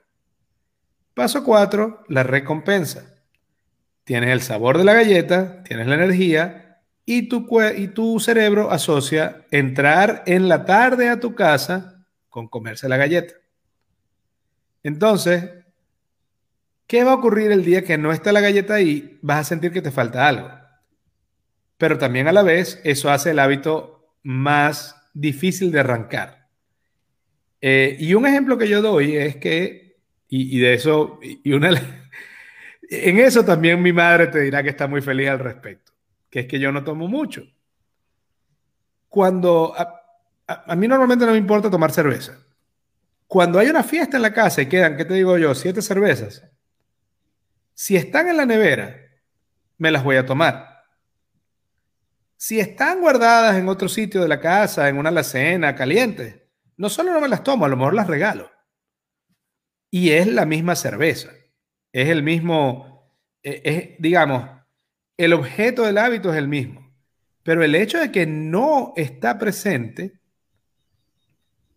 Paso cuatro, la recompensa. Tienes el sabor de la galleta, tienes la energía y tu, y tu cerebro asocia entrar en la tarde a tu casa con comerse la galleta. Entonces, ¿qué va a ocurrir el día que no está la galleta ahí? Vas a sentir que te falta algo. Pero también a la vez eso hace el hábito más difícil de arrancar. Eh, y un ejemplo que yo doy es que, y, de eso, y una, en eso también mi madre te dirá que está muy feliz al respecto que es que yo no tomo mucho. Cuando a, mí normalmente no me importa tomar cerveza. Cuando hay una fiesta en la casa y quedan, ¿qué te digo yo? Siete cervezas. Si están en la nevera, me las voy a tomar. Si están guardadas en otro sitio de la casa, en una alacena caliente, no solo no me las tomo, a lo mejor las regalo. Y es la misma cerveza. Es el mismo, e, digamos, el objeto del hábito es el mismo, pero el hecho de que no está presente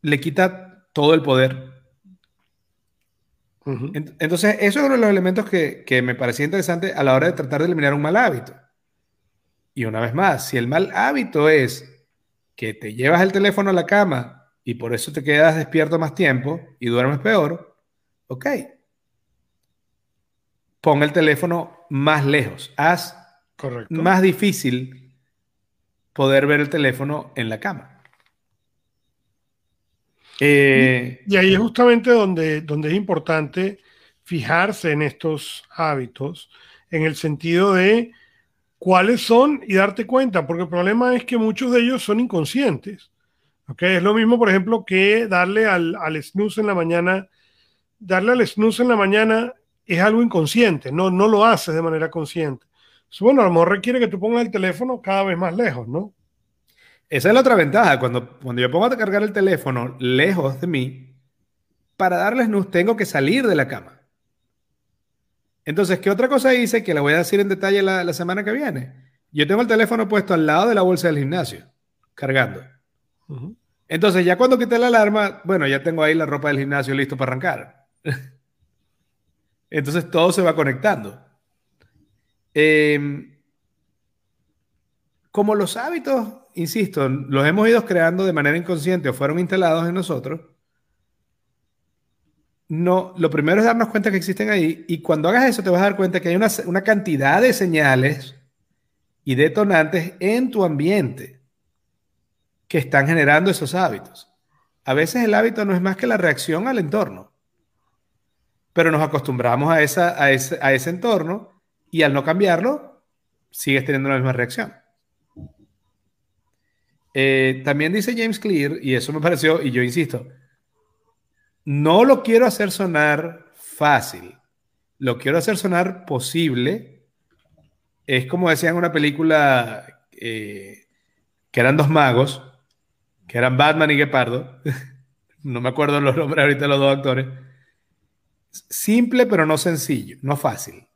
le quita todo el poder. Entonces, eso es uno de los elementos que, que me parecía interesante a la hora de tratar de eliminar un mal hábito. Y una vez más, si el mal hábito es que te llevas el teléfono a la cama y por eso te quedas despierto más tiempo y duermes peor, ok. Pon el teléfono más lejos. Haz más difícil poder ver el teléfono en la cama. Eh, y, ahí es justamente donde, donde es importante fijarse en estos hábitos, en el sentido de cuáles son y darte cuenta, porque el problema es que muchos de ellos son inconscientes. ¿okay? Es lo mismo, por ejemplo, que darle al, al en la mañana. Darle al snooze en la mañana es algo inconsciente, no, no lo haces de manera consciente bueno, a lo mejor requiere que tú pongas el teléfono cada vez más lejos, ¿no? Esa es la otra ventaja. Cuando, cuando yo pongo a cargar el teléfono lejos de mí, para darles luz tengo que salir de la cama. Entonces, ¿qué otra cosa hice que la voy a decir en detalle la, semana que viene? Yo tengo el teléfono puesto al lado de la bolsa del gimnasio, cargando. Entonces, ya cuando quité la alarma, bueno, ya tengo ahí la ropa del gimnasio listo para arrancar. Entonces, todo se va conectando. Em, como los hábitos, insisto, los hemos ido creando de manera inconsciente o fueron instalados en nosotros, no, lo primero es darnos cuenta que existen ahí y cuando hagas eso te vas a dar cuenta que hay una, cantidad de señales y detonantes en tu ambiente que están generando esos hábitos. A veces el hábito no es más que la reacción al entorno. Pero nos acostumbramos a, esa, a, ese, a ese entorno y al no cambiarlo, sigues teniendo la misma reacción. Eh, también dice James Clear, y eso me pareció, y yo insisto, no lo quiero hacer sonar fácil, lo quiero hacer sonar posible. Es como decían en una película eh, que eran dos magos, que eran Batman y Gepardo. no me acuerdo los nombres ahorita de los dos actores. Simple, pero no sencillo, no fácil.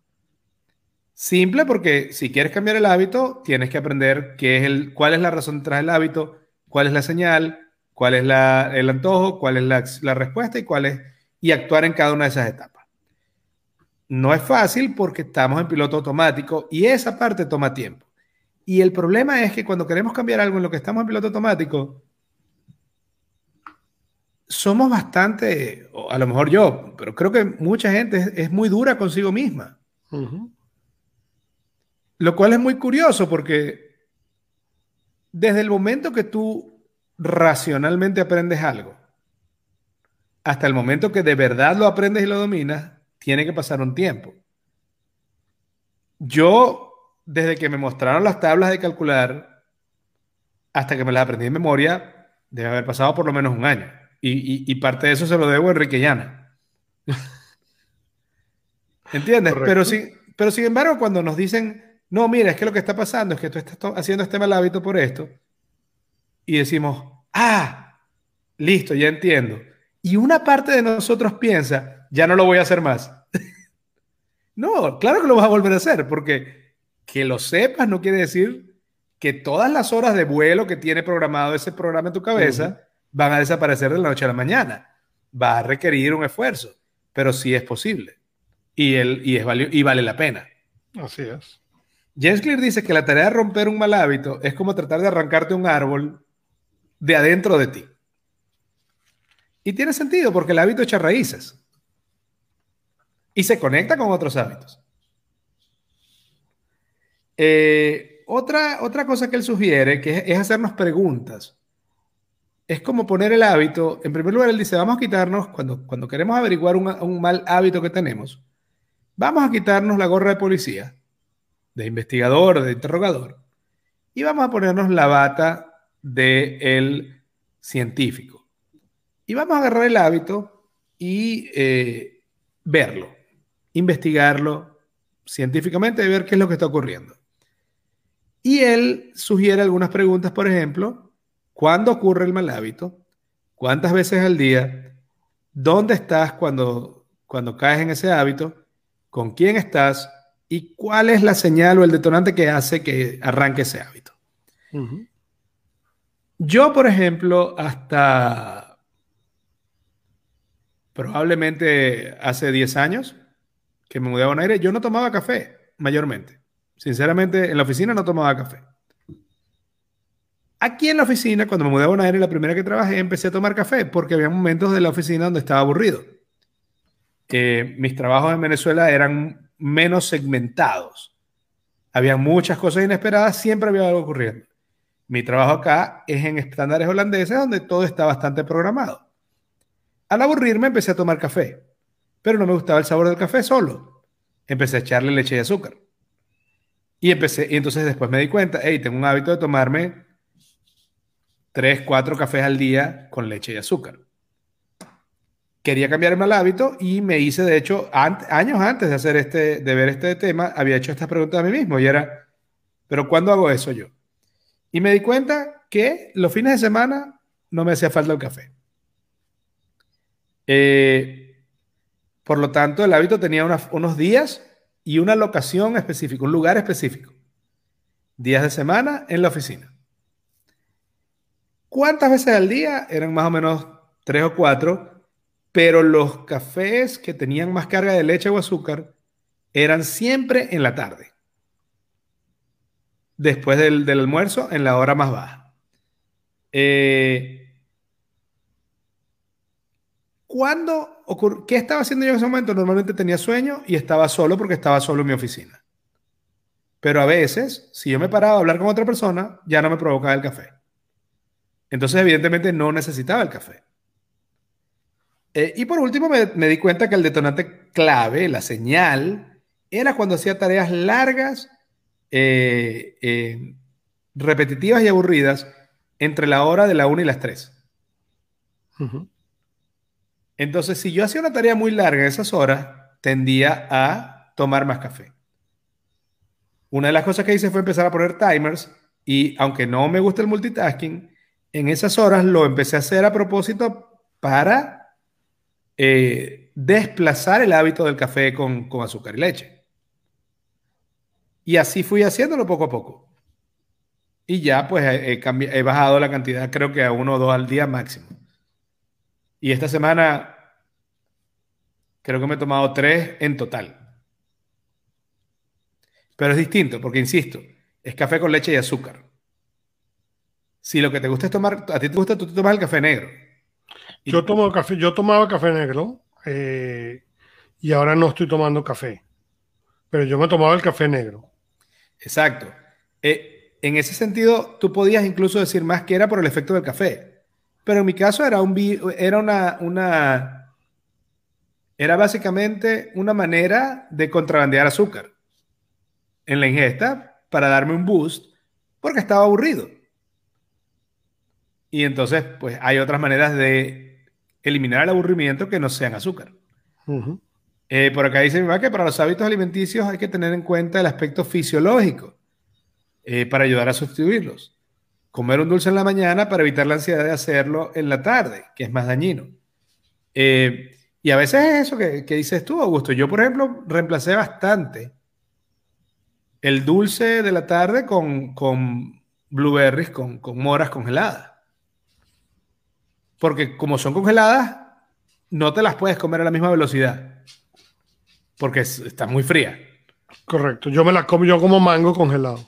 Simple porque si quieres cambiar el hábito, tienes que aprender qué es el, cuál es la razón detrás del hábito, cuál es la señal, cuál es el antojo, cuál es la, respuesta y cuál es y actuar en cada una de esas etapas. No es fácil porque estamos en piloto automático y esa parte toma tiempo. Y el problema es que cuando queremos cambiar algo en lo que estamos en piloto automático, somos bastante, a lo mejor yo, pero creo que mucha gente es, muy dura consigo misma. Lo cual es muy curioso porque desde el momento que tú racionalmente aprendes algo, hasta el momento que de verdad lo aprendes y lo dominas, tiene que pasar un tiempo. Yo, desde que me mostraron las tablas de calcular, hasta que me las aprendí en memoria, debe haber pasado por lo menos un año. Y, parte de eso se lo debo a Enrique Llana. ¿Entiendes? Pero, sí, pero sin embargo, cuando nos dicen, no, mira, es que lo que está pasando es que tú estás haciendo este mal hábito por esto. Y decimos, ah, listo, ya entiendo. Y una parte de nosotros piensa, ya no lo voy a hacer más. no, claro que lo vas a volver a hacer, porque que lo sepas no quiere decir que todas las horas de vuelo que tiene programado ese programa en tu cabeza van a desaparecer de la noche a la mañana. Va a requerir un esfuerzo, pero sí es posible. Y, el, y, es y vale la pena. Así es. James Clear dice que la tarea de romper un mal hábito es como tratar de arrancarte un árbol de adentro de ti. Y tiene sentido porque el hábito echa raíces y se conecta con otros hábitos. Eh, otra, otra cosa que él sugiere, que es, hacernos preguntas, es como poner el hábito, en primer lugar, él dice, vamos a quitarnos, cuando, cuando queremos averiguar un mal hábito que tenemos, vamos a quitarnos la gorra de policía de investigador, de interrogador, y vamos a ponernos la bata del el científico. Y vamos a agarrar el hábito y eh, verlo, investigarlo científicamente y ver qué es lo que está ocurriendo. Y él sugiere algunas preguntas, por ejemplo, ¿cuándo ocurre el mal hábito? ¿Cuántas veces al día? ¿Dónde estás cuando, cuando caes en ese hábito? ¿Con quién estás? Y cuál es la señal o el detonante que hace que arranque ese hábito. Yo, por ejemplo, hasta probablemente hace 10 años que me mudé a Buenos Aires, yo no tomaba café mayormente. Sinceramente, en la oficina no tomaba café. Aquí en la oficina, cuando me mudé a Buenos Aires, la primera que trabajé, empecé a tomar café porque había momentos de la oficina donde estaba aburrido. Que mis trabajos en Venezuela eran menos segmentados. Había muchas cosas inesperadas, siempre había algo ocurriendo. Mi trabajo acá es en estándares holandeses donde todo está bastante programado. Al aburrirme empecé a tomar café, pero no me gustaba el sabor del café solo. Empecé a echarle leche y azúcar. Y empecé, y entonces después me di cuenta, hey, tengo un hábito de tomarme tres, cuatro cafés al día con leche y azúcar quería cambiarme el hábito y me hice, de hecho, años antes de hacer este, de ver este tema, había hecho esta pregunta a mí mismo y era, ¿pero cuándo hago eso yo? Y me di cuenta que los fines de semana no me hacía falta el café. Eh, por lo tanto, el hábito tenía unos días y una locación específica, un lugar específico. Días de semana en la oficina. ¿Cuántas veces al día? Eran más o menos tres o cuatro pero los cafés que tenían más carga de leche o azúcar eran siempre en la tarde, después del, almuerzo, en la hora más baja. Eh, ¿Cuándo ocurrió? ¿Qué estaba haciendo yo en ese momento? Normalmente tenía sueño y estaba solo porque estaba solo en mi oficina. Pero a veces, si yo me paraba a hablar con otra persona, ya no me provocaba el café. Entonces, evidentemente, no necesitaba el café. Eh, y por último, me, me, di cuenta que el detonante clave, la señal, era cuando hacía tareas largas, eh, eh, repetitivas y aburridas entre la hora de la 1 y las 3. Entonces, si yo hacía una tarea muy larga en esas horas, tendía a tomar más café. Una de las cosas que hice fue empezar a poner timers y aunque no me gusta el multitasking, en esas horas lo empecé a hacer a propósito para eh, desplazar el hábito del café con, azúcar y leche. Y así fui haciéndolo poco a poco. Y ya pues he, he, bajado la cantidad, creo que a uno o dos al día máximo. Y esta semana creo que me he tomado tres en total. Pero es distinto, porque insisto, es café con leche y azúcar. Si lo que te gusta es tomar, a ti te gusta, tú te tomas el café negro. Yo tomo café, yo tomaba café negro eh, y ahora no estoy tomando café. Pero yo me tomaba el café negro. Exacto. Eh, en ese sentido, tú podías incluso decir más que era por el efecto del café. Pero en mi caso era, un, era una, una. Era básicamente una manera de contrabandear azúcar en la ingesta para darme un boost porque estaba aburrido. Y entonces, pues hay otras maneras de eliminar el aburrimiento que no sean azúcar. Eh, por acá dice mi mamá que para los hábitos alimenticios hay que tener en cuenta el aspecto fisiológico eh, para ayudar a sustituirlos. Comer un dulce en la mañana para evitar la ansiedad de hacerlo en la tarde, que es más dañino. Eh, y a veces es eso que, que dices tú, Augusto. Yo, por ejemplo, reemplacé bastante el dulce de la tarde con, con blueberries, con, con moras congeladas. Porque como son congeladas, no te las puedes comer a la misma velocidad. Porque está muy fría. Correcto. Yo me las como, yo como mango congelado.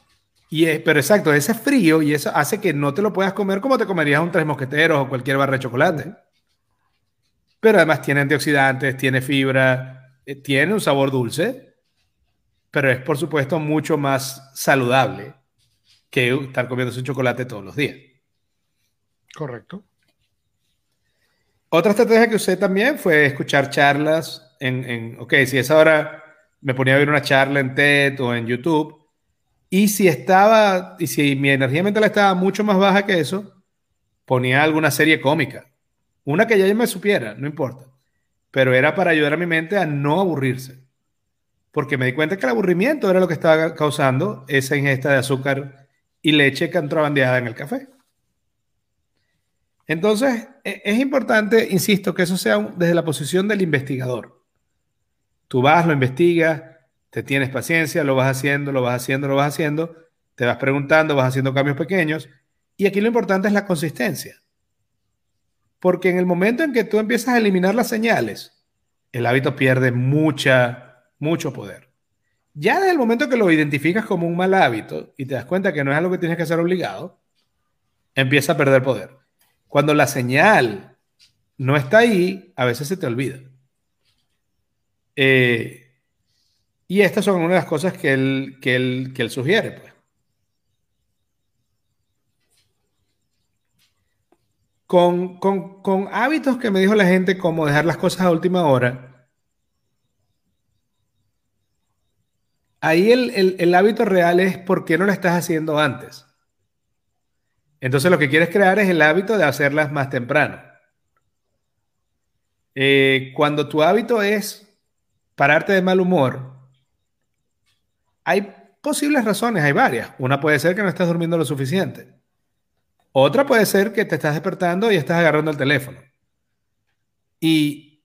Y pero exacto, ese frío y eso hace que no te lo puedas comer como te comerías un tres mosqueteros o cualquier barra de chocolate. Pero además tiene antioxidantes, tiene fibra, eh, tiene un sabor dulce pero es por supuesto mucho más saludable que estar comiendo un chocolate todos los días. Correcto. Otra estrategia que usé también fue escuchar charlas en, en ok, si es ahora me ponía a ver una charla en TED o en YouTube, y si estaba, y si mi energía mental estaba mucho más baja que eso, ponía alguna serie cómica. Una que ya yo me supiera, no importa. Pero era para ayudar a mi mente a no aburrirse porque me di cuenta que el aburrimiento era lo que estaba causando esa ingesta de azúcar y leche contrabandeada en el café. Entonces, e, es importante, insisto, que eso sea desde la posición del investigador. Tú vas, lo investigas, te tienes paciencia, lo vas haciendo, lo vas haciendo, lo vas haciendo, te vas preguntando, vas haciendo cambios pequeños. Y aquí lo importante es la consistencia. Porque en el momento en que tú empiezas a eliminar las señales, el hábito pierde mucha mucho poder. Ya desde el momento que lo identificas como un mal hábito y te das cuenta que no es algo que tienes que hacer obligado, empieza a perder poder. Cuando la señal no está ahí, a veces se te olvida. Eh, y estas son una de las cosas que él, que él, que él sugiere. Pues. Con, con, con hábitos que me dijo la gente como dejar las cosas a última hora, ahí el, hábito real es por qué no lo estás haciendo antes. Entonces lo que quieres crear es el hábito de hacerlas más temprano. Eh, cuando tu hábito es pararte de mal humor, hay posibles razones, hay varias. Una puede ser que no estás durmiendo lo suficiente. Otra puede ser que te estás despertando y estás agarrando el teléfono. Y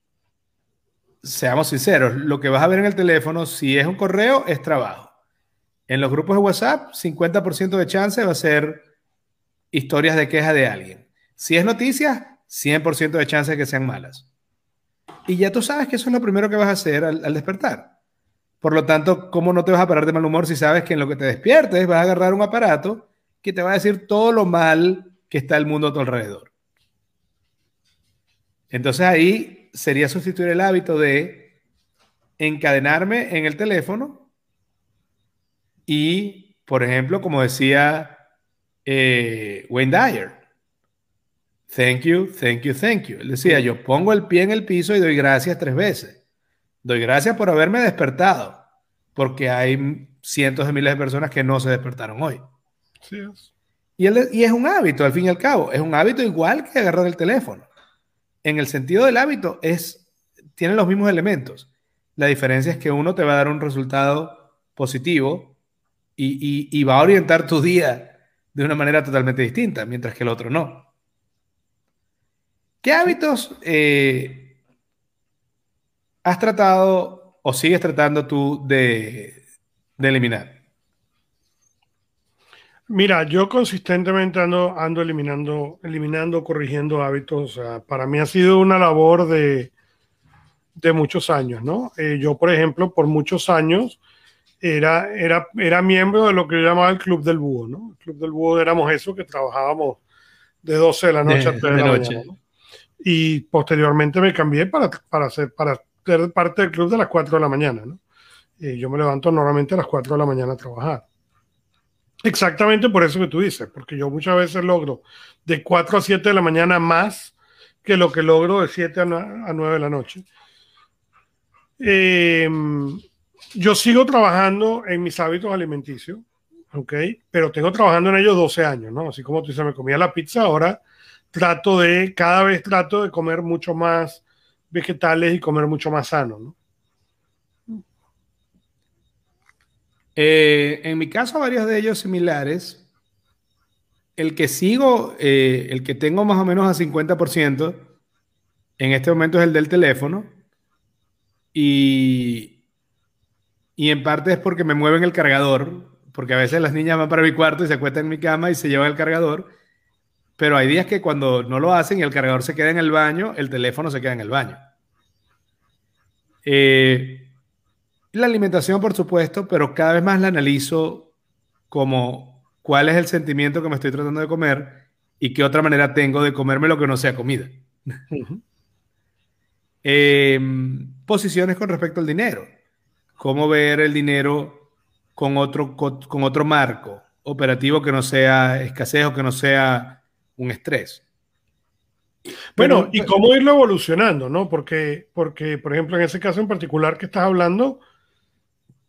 seamos sinceros, lo que vas a ver en el teléfono, si es un correo, es trabajo. En los grupos de WhatsApp, 50% de chance va a ser historias de queja de alguien. Si es noticias, 100% de chance de que sean malas. Y ya tú sabes que eso es lo primero que vas a hacer al, al, despertar. Por lo tanto, ¿cómo no te vas a parar de mal humor si sabes que en lo que te despiertes vas a agarrar un aparato que te va a decir todo lo mal que está el mundo a tu alrededor? Entonces ahí sería sustituir el hábito de encadenarme en el teléfono y, por ejemplo, como decía eh, Wayne Dyer, thank you, thank you, thank you. Él decía, yo pongo el pie en el piso y doy gracias tres veces. Doy gracias por haberme despertado, porque hay cientos de miles de personas que no se despertaron hoy. Sí es. Y, y es un hábito, al fin y al cabo. Es un hábito igual que agarrar el teléfono. En el sentido del hábito, es, tiene los mismos elementos. La diferencia es que uno te va a dar un resultado positivo y, va a orientar tu día de una manera totalmente distinta, mientras que el otro no. ¿Qué hábitos eh, has tratado o sigues tratando tú de, de eliminar? Mira, yo consistentemente ando, ando eliminando, eliminando, corrigiendo hábitos. para mí ha sido una labor de, de muchos años, ¿no? Eh, yo, por ejemplo, por muchos años era, era, era miembro de lo que yo llamaba el Club del Búho, ¿no? Club del Búho éramos eso que trabajábamos de 12 de la noche a 3 de, la noche. mañana. Y posteriormente me cambié para, para, ser, para ser parte del club de las 4 de la mañana, ¿no? Y yo me levanto normalmente a las 4 de la mañana a trabajar. Exactamente por eso que tú dices, porque yo muchas veces logro de 4 a 7 de la mañana más que lo que logro de 7 a 9 de la noche. Em, yo sigo trabajando en mis hábitos alimenticios, ¿ok? Pero tengo trabajando en ellos 12 años, ¿no? Así como tú dices, me comía la pizza, ahora trato de, cada vez trato de comer mucho más vegetales y comer mucho más sano, ¿no? Eh, en mi caso, varios de ellos similares. El que sigo, eh, el que tengo más o menos a 50%, en este momento es el del teléfono. Y, y en parte es porque me mueven el cargador, porque a veces las niñas van para mi cuarto y se acuestan en mi cama y se llevan el cargador. Pero hay días que cuando no lo hacen y el cargador se queda en el baño, el teléfono se queda en el baño. Eh, la alimentación, por supuesto, pero cada vez más la analizo como cuál es el sentimiento que me estoy tratando de comer y qué otra manera tengo de comerme lo que no sea comida. Em, posiciones con respecto al dinero. Cómo ver el dinero con otro, con otro marco operativo que no sea escasez o que no sea un estrés. Bueno, y cómo irlo evolucionando, ¿no? Porque, porque, por ejemplo, en ese caso en particular que estás hablando,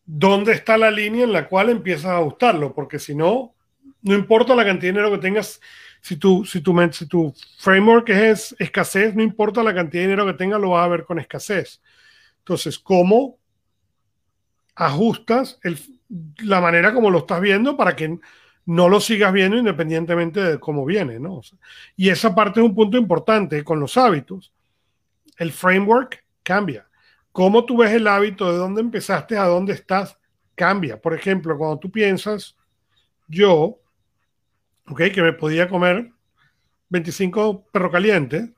dónde está la línea en la cual empiezas a ajustarlo, porque si no, no importa la cantidad de dinero que tengas, si tu, si tu, si tu framework es escasez, no importa la cantidad de dinero que tengas, lo vas a ver con escasez. Entonces, ¿cómo ajustas la manera como lo estás viendo para que no lo sigas viendo independientemente de cómo viene? ¿no? y esa parte es un punto importante con los hábitos. El framework cambia cómo tú ves el hábito de dónde empezaste a dónde estás cambia. Por ejemplo, cuando tú piensas, yo, ok, que me podía comer 25 perro calientes,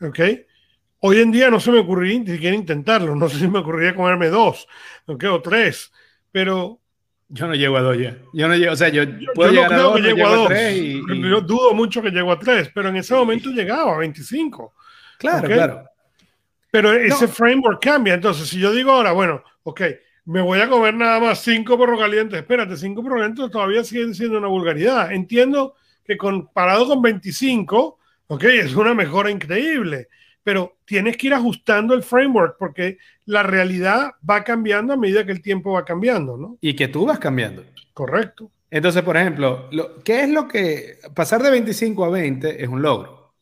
ok, hoy en día no se me ocurriría ni siquiera intentarlo, no sé si me ocurriría comerme dos, ok, o tres, pero... Yo no llego a dos ya. Yo no llego, o sea, yo, puedo llegar a dos, llego a, tres y, Yo dudo mucho que llego a tres, pero en ese momento llegaba a 25. Claro, claro. Pero ese framework cambia. Entonces, si yo digo ahora, bueno, ok, me voy a comer nada más cinco perros calientes, espérate, cinco perros calientes todavía siguen siendo una vulgaridad. Entiendo que comparado con 25, ok, es una mejora increíble, pero tienes que ir ajustando el framework porque la realidad va cambiando a medida que el tiempo va cambiando, ¿no? Y que tú vas cambiando. Correcto. Entonces, por ejemplo, ¿qué es lo que pasar de 25 a 20 es un logro?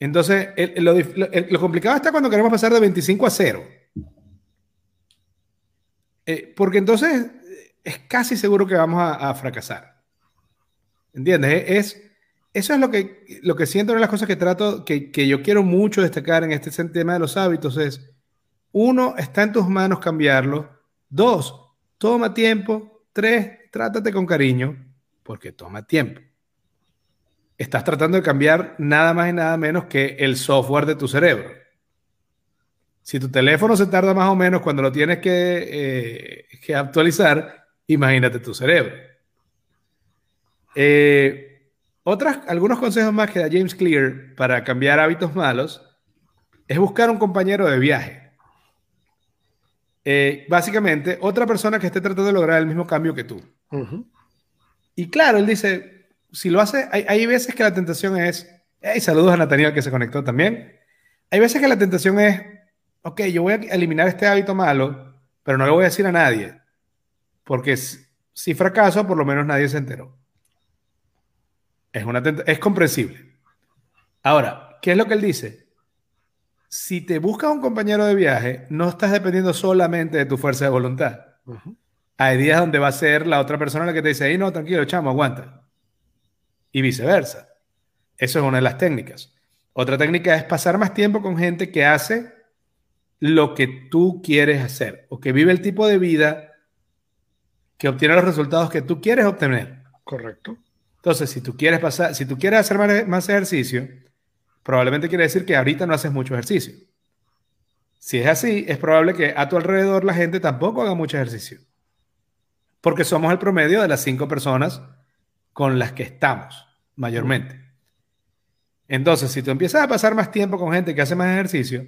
Entonces, lo, complicado está cuando queremos pasar de 25 a 0. Eh, porque entonces es casi seguro que vamos a, fracasar. ¿Entiendes? Es, eso es lo que, lo que siento, una de las cosas que trato, que, que yo quiero mucho destacar en este tema de los hábitos es, uno, está en tus manos cambiarlo. Dos, toma tiempo. Tres, trátate con cariño, porque toma tiempo estás tratando de cambiar nada más y nada menos que el software de tu cerebro. Si tu teléfono se tarda más o menos cuando lo tienes que, eh, actualizar, imagínate tu cerebro. Eh, otras, algunos consejos más que da James Clear para cambiar hábitos malos es buscar un compañero de viaje. Eh, básicamente, otra persona que esté tratando de lograr el mismo cambio que tú. Y claro, él dice, si lo hace, hay, veces que la tentación es Hey, saludos a Nathaniel que se conectó también. Hay veces que la tentación es, ok, yo voy a eliminar este hábito malo, pero no lo voy a decir a nadie, porque si fracaso, por lo menos nadie se enteró. Es, una es comprensible. Ahora, ¿qué es lo que él dice? Si te buscas un compañero de viaje, no estás dependiendo solamente de tu fuerza de voluntad. Hay días donde va a ser la otra persona la que te dice, ahí no, tranquilo, chamo, aguanta. Y viceversa. Eso es una de las técnicas. Otra técnica es pasar más tiempo con gente que hace lo que tú quieres hacer o que vive el tipo de vida que obtiene los resultados que tú quieres obtener. Correcto. Entonces, si tú quieres pasar, si tú quieres hacer más, ejercicio, probablemente quiere decir que ahorita no haces mucho ejercicio. Si es así, es probable que a tu alrededor la gente tampoco haga mucho ejercicio. Porque somos el promedio de las cinco personas con las que estamos, mayormente. Entonces, si tú empiezas a pasar más tiempo con gente que hace más ejercicio,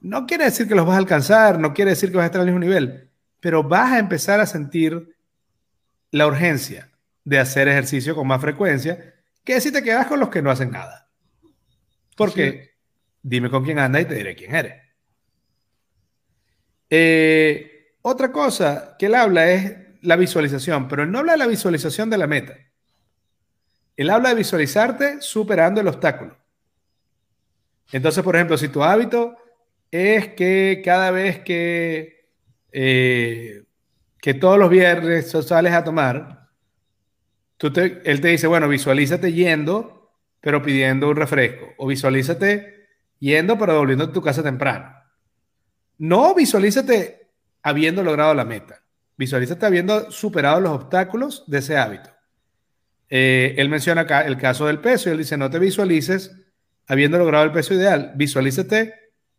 no quiere decir que los vas a alcanzar, no quiere decir que vas a estar al mismo nivel, pero vas a empezar a sentir la urgencia de hacer ejercicio con más frecuencia que si te quedas con los que no hacen nada. Porque dime con quién anda y te diré quién eres. Eh, otra cosa que él habla es la visualización, pero él no habla de la visualización de la meta. Él habla de visualizarte superando el obstáculo. Entonces, por ejemplo, si tu hábito es que cada vez que, eh, que todos los viernes sales a tomar, él te dice, bueno, visualízate yendo, pero pidiendo un refresco. O visualízate yendo, pero volviendo a tu casa temprano. No visualízate habiendo logrado la meta. Visualízate habiendo superado los obstáculos de ese hábito. Eh, él menciona acá el caso del peso y él dice, no te visualices habiendo logrado el peso ideal. Visualízate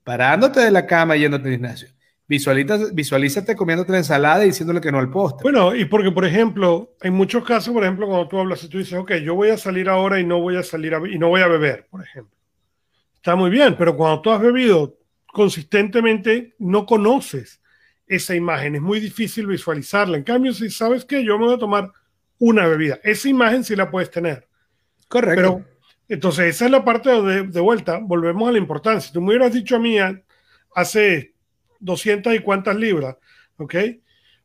parándote de la cama y yéndote al gimnasio. Visualízate, visualízate comiéndote la ensalada y diciéndole que no al postre. Bueno, y porque, por ejemplo, en muchos casos, por ejemplo, cuando tú hablas y tú dices, ok, yo voy a salir ahora y no voy a salir y no voy a beber, por ejemplo. Está muy bien, pero cuando tú has bebido consistentemente, no conoces esa imagen. Es muy difícil visualizarla. En cambio, si sabes que yo me voy a tomar una bebida, esa imagen sí la puedes tener. Correcto. Pero, entonces, esa es la parte de, de vuelta. Volvemos a la importancia. Si tú me hubieras dicho a mí hace 200 y cuántas libras, ¿ok?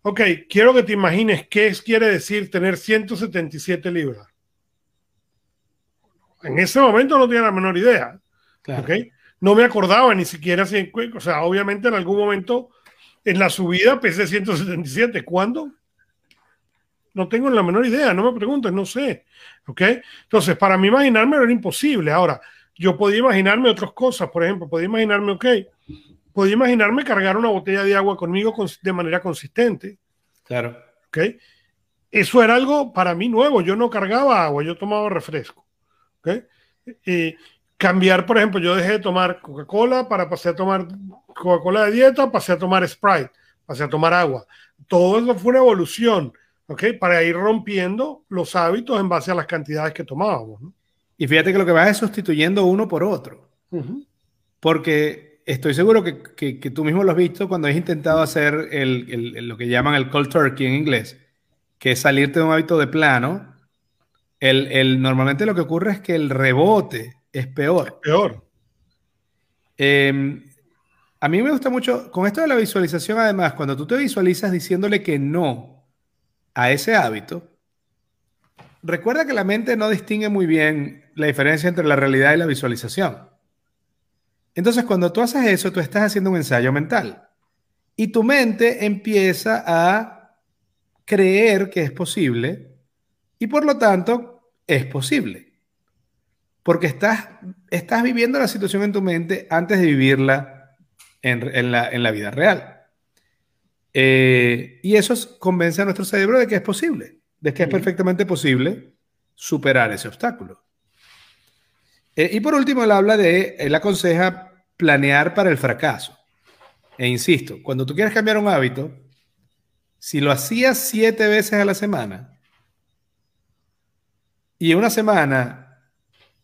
Ok, quiero que te imagines qué quiere decir tener 177 libras. En ese momento no tenía la menor idea, ¿ok? No me acordaba ni siquiera si, o sea, obviamente en algún momento en la subida pesé 177. ¿Cuándo? No tengo la menor idea, no me preguntes, no sé. ¿Ok? Entonces, para mí imaginarme era imposible. Ahora, yo podía imaginarme otras cosas, por ejemplo, podía imaginarme, ok, podía imaginarme cargar una botella de agua conmigo de manera consistente. Claro. ¿Ok? Eso era algo para mí nuevo. Yo no cargaba agua, yo tomaba refresco. ¿Ok? Y cambiar, por ejemplo, yo dejé de tomar Coca-Cola para pasar a tomar Coca-Cola de dieta, pasé a tomar Sprite, pasé a tomar agua. Todo eso fue una evolución, ¿ok? Para ir rompiendo los hábitos en base a las cantidades que tomábamos. Y fíjate que lo que vas es sustituyendo uno por otro. Porque estoy seguro que, que, tú mismo lo has visto cuando has intentado hacer el, lo que llaman el cold turkey en inglés, que es salirte de un hábito de plano. El, normalmente lo que ocurre es que el rebote es peor. peor. Em, a mí me gusta mucho, con esto de la visualización, además, cuando tú te visualizas diciéndole que no a ese hábito, recuerda que la mente no distingue muy bien la diferencia entre la realidad y la visualización. Entonces, cuando tú haces eso, tú estás haciendo un ensayo mental. Y tu mente empieza a creer que es posible y por lo tanto es posible. Porque estás, estás viviendo la situación en tu mente antes de vivirla en, la, vida real. Eh, y eso convence a nuestro cerebro de que es posible, de que es perfectamente posible superar ese obstáculo. Eh, y por último, él habla de, él aconseja planear para el fracaso. E insisto, cuando tú quieres cambiar un hábito, si lo hacías siete veces a la semana y en una semana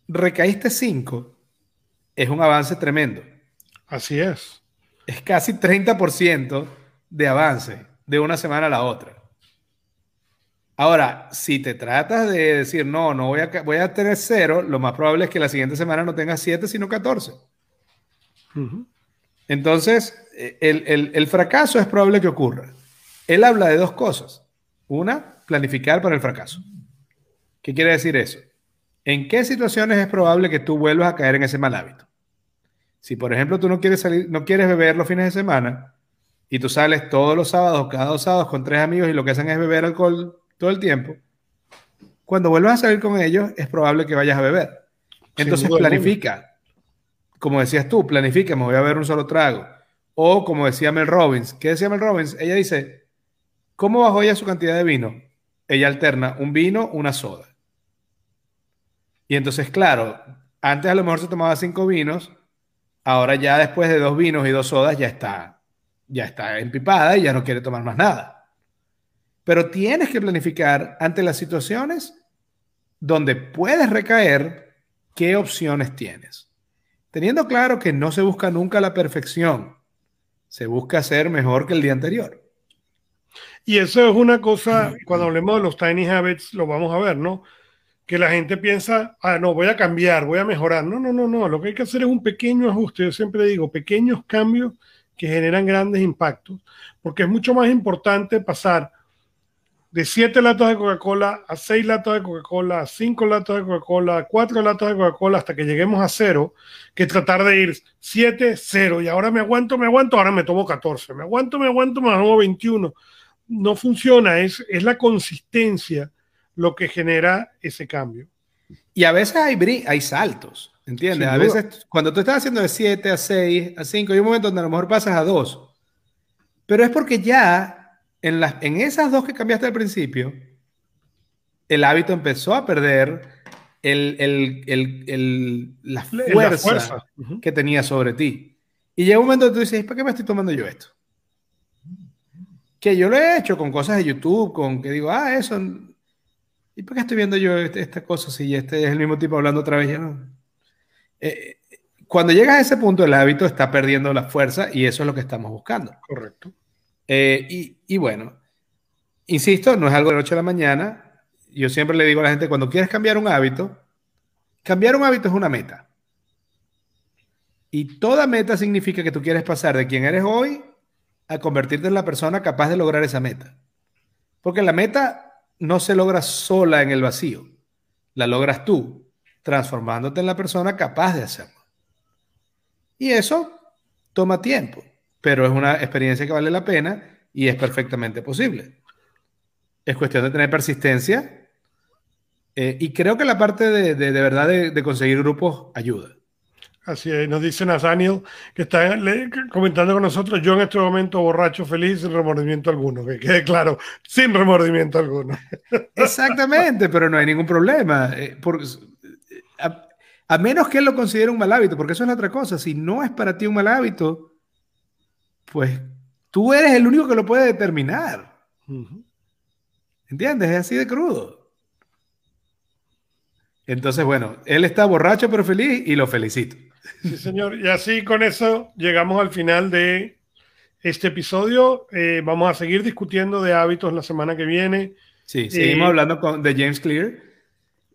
recaíste cinco, es un avance tremendo. Así es. Es casi 30% de avance de una semana a la otra. Ahora, si te tratas de decir, no, no voy a, voy a tener cero, lo más probable es que la siguiente semana no tengas siete, sino 14. Entonces, eh, el, el, fracaso es probable que ocurra. Él habla de dos cosas. Una, planificar para el fracaso. ¿Qué quiere decir eso? ¿En qué situaciones es probable que tú vuelvas a caer en ese mal hábito? Si, por ejemplo, tú no quieres salir, no quieres beber los fines de semana y tú sales todos los sábados, cada dos sábados con tres amigos y lo que hacen es beber alcohol todo el tiempo, cuando vuelvas a salir con ellos es probable que vayas a beber. Entonces planifica. Como decías tú, planifica, me voy a beber un solo trago. O como decía Mel Robbins, ¿qué decía Mel Robbins? Ella dice, ¿cómo bajó ella su cantidad de vino? Ella alterna un vino, una soda. Y entonces, claro, antes a lo mejor se tomaba cinco vinos, ahora ya después de dos vinos y dos sodas ya está, ya está empipada y ya no quiere tomar más nada. Pero tienes que planificar ante las situaciones donde puedes recaer, qué opciones tienes. Teniendo claro que no se busca nunca la perfección, se busca ser mejor que el día anterior. Y eso es una cosa, cuando hablemos de los tiny habits, lo vamos a ver, ¿no? Que la gente piensa, ah, no, voy a cambiar, voy a mejorar. No, no, no, no. Lo que hay que hacer es un pequeño ajuste. Yo siempre digo, pequeños cambios que generan grandes impactos, porque es mucho más importante pasar de 7 latas de Coca-Cola a 6 latas de Coca-Cola, a 5 latas de Coca-Cola, a 4 latas de Coca-Cola hasta que lleguemos a 0, que tratar de ir 7, 0 y ahora me aguanto, me aguanto, ahora me tomo 14, me aguanto, me aguanto, me tomo 21. No funciona, es, es la consistencia lo que genera ese cambio. Y a veces hay, hay saltos, ¿entiendes? a veces cuando tú estás haciendo de 7 a 6, a 5, hay un momento donde a lo mejor pasas a 2, pero es porque ya en, en esas dos que cambiaste al principio, el hábito empezó a perder la fuerza, que tenía sobre ti. Y llega un momento donde tú dices, ¿para qué me estoy tomando yo esto? Que yo lo he hecho con cosas de YouTube, con que digo, ah, eso. ¿Y por qué estoy viendo yo este, esta cosa si este es el mismo tipo hablando otra vez? Ya no. Eh, cuando llegas a ese punto, el hábito está perdiendo la fuerza y eso es lo que estamos buscando. Correcto. Eh, y, bueno, insisto, no es algo de noche a la mañana. Yo siempre le digo a la gente, cuando quieres cambiar un hábito, cambiar un hábito es una meta. Y toda meta significa que tú quieres pasar de quien eres hoy a convertirte en la persona capaz de lograr esa meta. Porque la meta no se logra sola en el vacío. La logras tú, transformándote en la persona capaz de hacerlo. Y eso toma tiempo pero es una experiencia que vale la pena y es perfectamente posible. Es cuestión de tener persistencia eh, y creo que la parte de, de, verdad de, conseguir grupos ayuda. Así es, nos dice Nathaniel que está comentando con nosotros, yo en este momento borracho, feliz, sin remordimiento alguno, que quede claro, sin remordimiento alguno. Exactamente, pero no hay ningún problema. Eh, a, a, menos que él lo considere un mal hábito, porque eso es otra cosa. Si no es para ti un mal hábito, pues tú eres el único que lo puede determinar. ¿Entiendes? Es así de crudo. Entonces, bueno, él está borracho pero feliz y lo felicito. Sí, señor. Y así con eso llegamos al final de este episodio. Eh, vamos a seguir discutiendo de hábitos la semana que viene. Sí, seguimos eh, hablando con, de James Clear.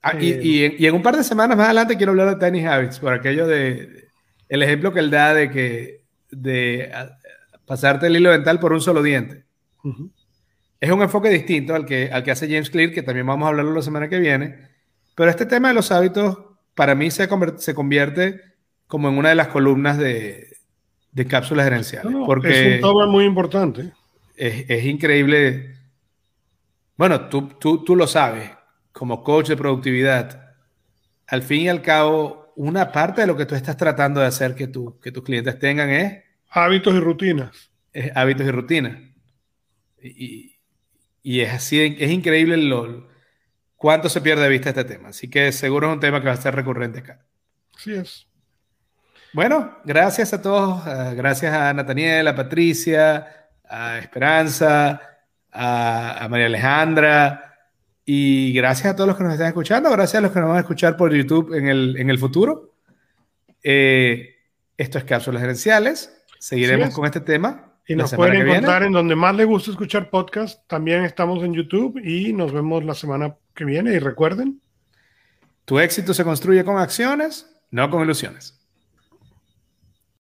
Ah, y, y, en, un par de semanas más adelante quiero hablar de Tiny Habits, por aquello de el ejemplo que él da de que de pasarte el hilo dental por un solo diente. Es un enfoque distinto al que, al que hace James Clear, que también vamos a hablarlo la semana que viene. Pero este tema de los hábitos, para mí, se, se convierte como en una de las columnas de, de cápsulas gerenciales. porque es un tema muy importante. Es, es increíble. Bueno, tú, tú, tú lo sabes, como coach de productividad, al fin y al cabo, una parte de lo que tú estás tratando de hacer que, tú, que tus clientes tengan es Hábitos y rutinas. Es hábitos y rutinas. Y, es así, es increíble lo, cuánto se pierde de vista este tema. Así que seguro es un tema que va a ser recurrente acá. Así es. Bueno, gracias a todos. Eh, gracias a Nathaniel, a Patricia, a Esperanza, a, María Alejandra. Y gracias a todos los que nos están escuchando. Gracias a los que nos van a escuchar por YouTube en el, en el futuro. Eh, esto es Cápsulas Gerenciales. Seguiremos con este tema. Y nos pueden encontrar en donde más les gusta escuchar podcast. También estamos en YouTube y nos vemos la semana que viene. Y recuerden. Tu éxito se construye con acciones, no con ilusiones.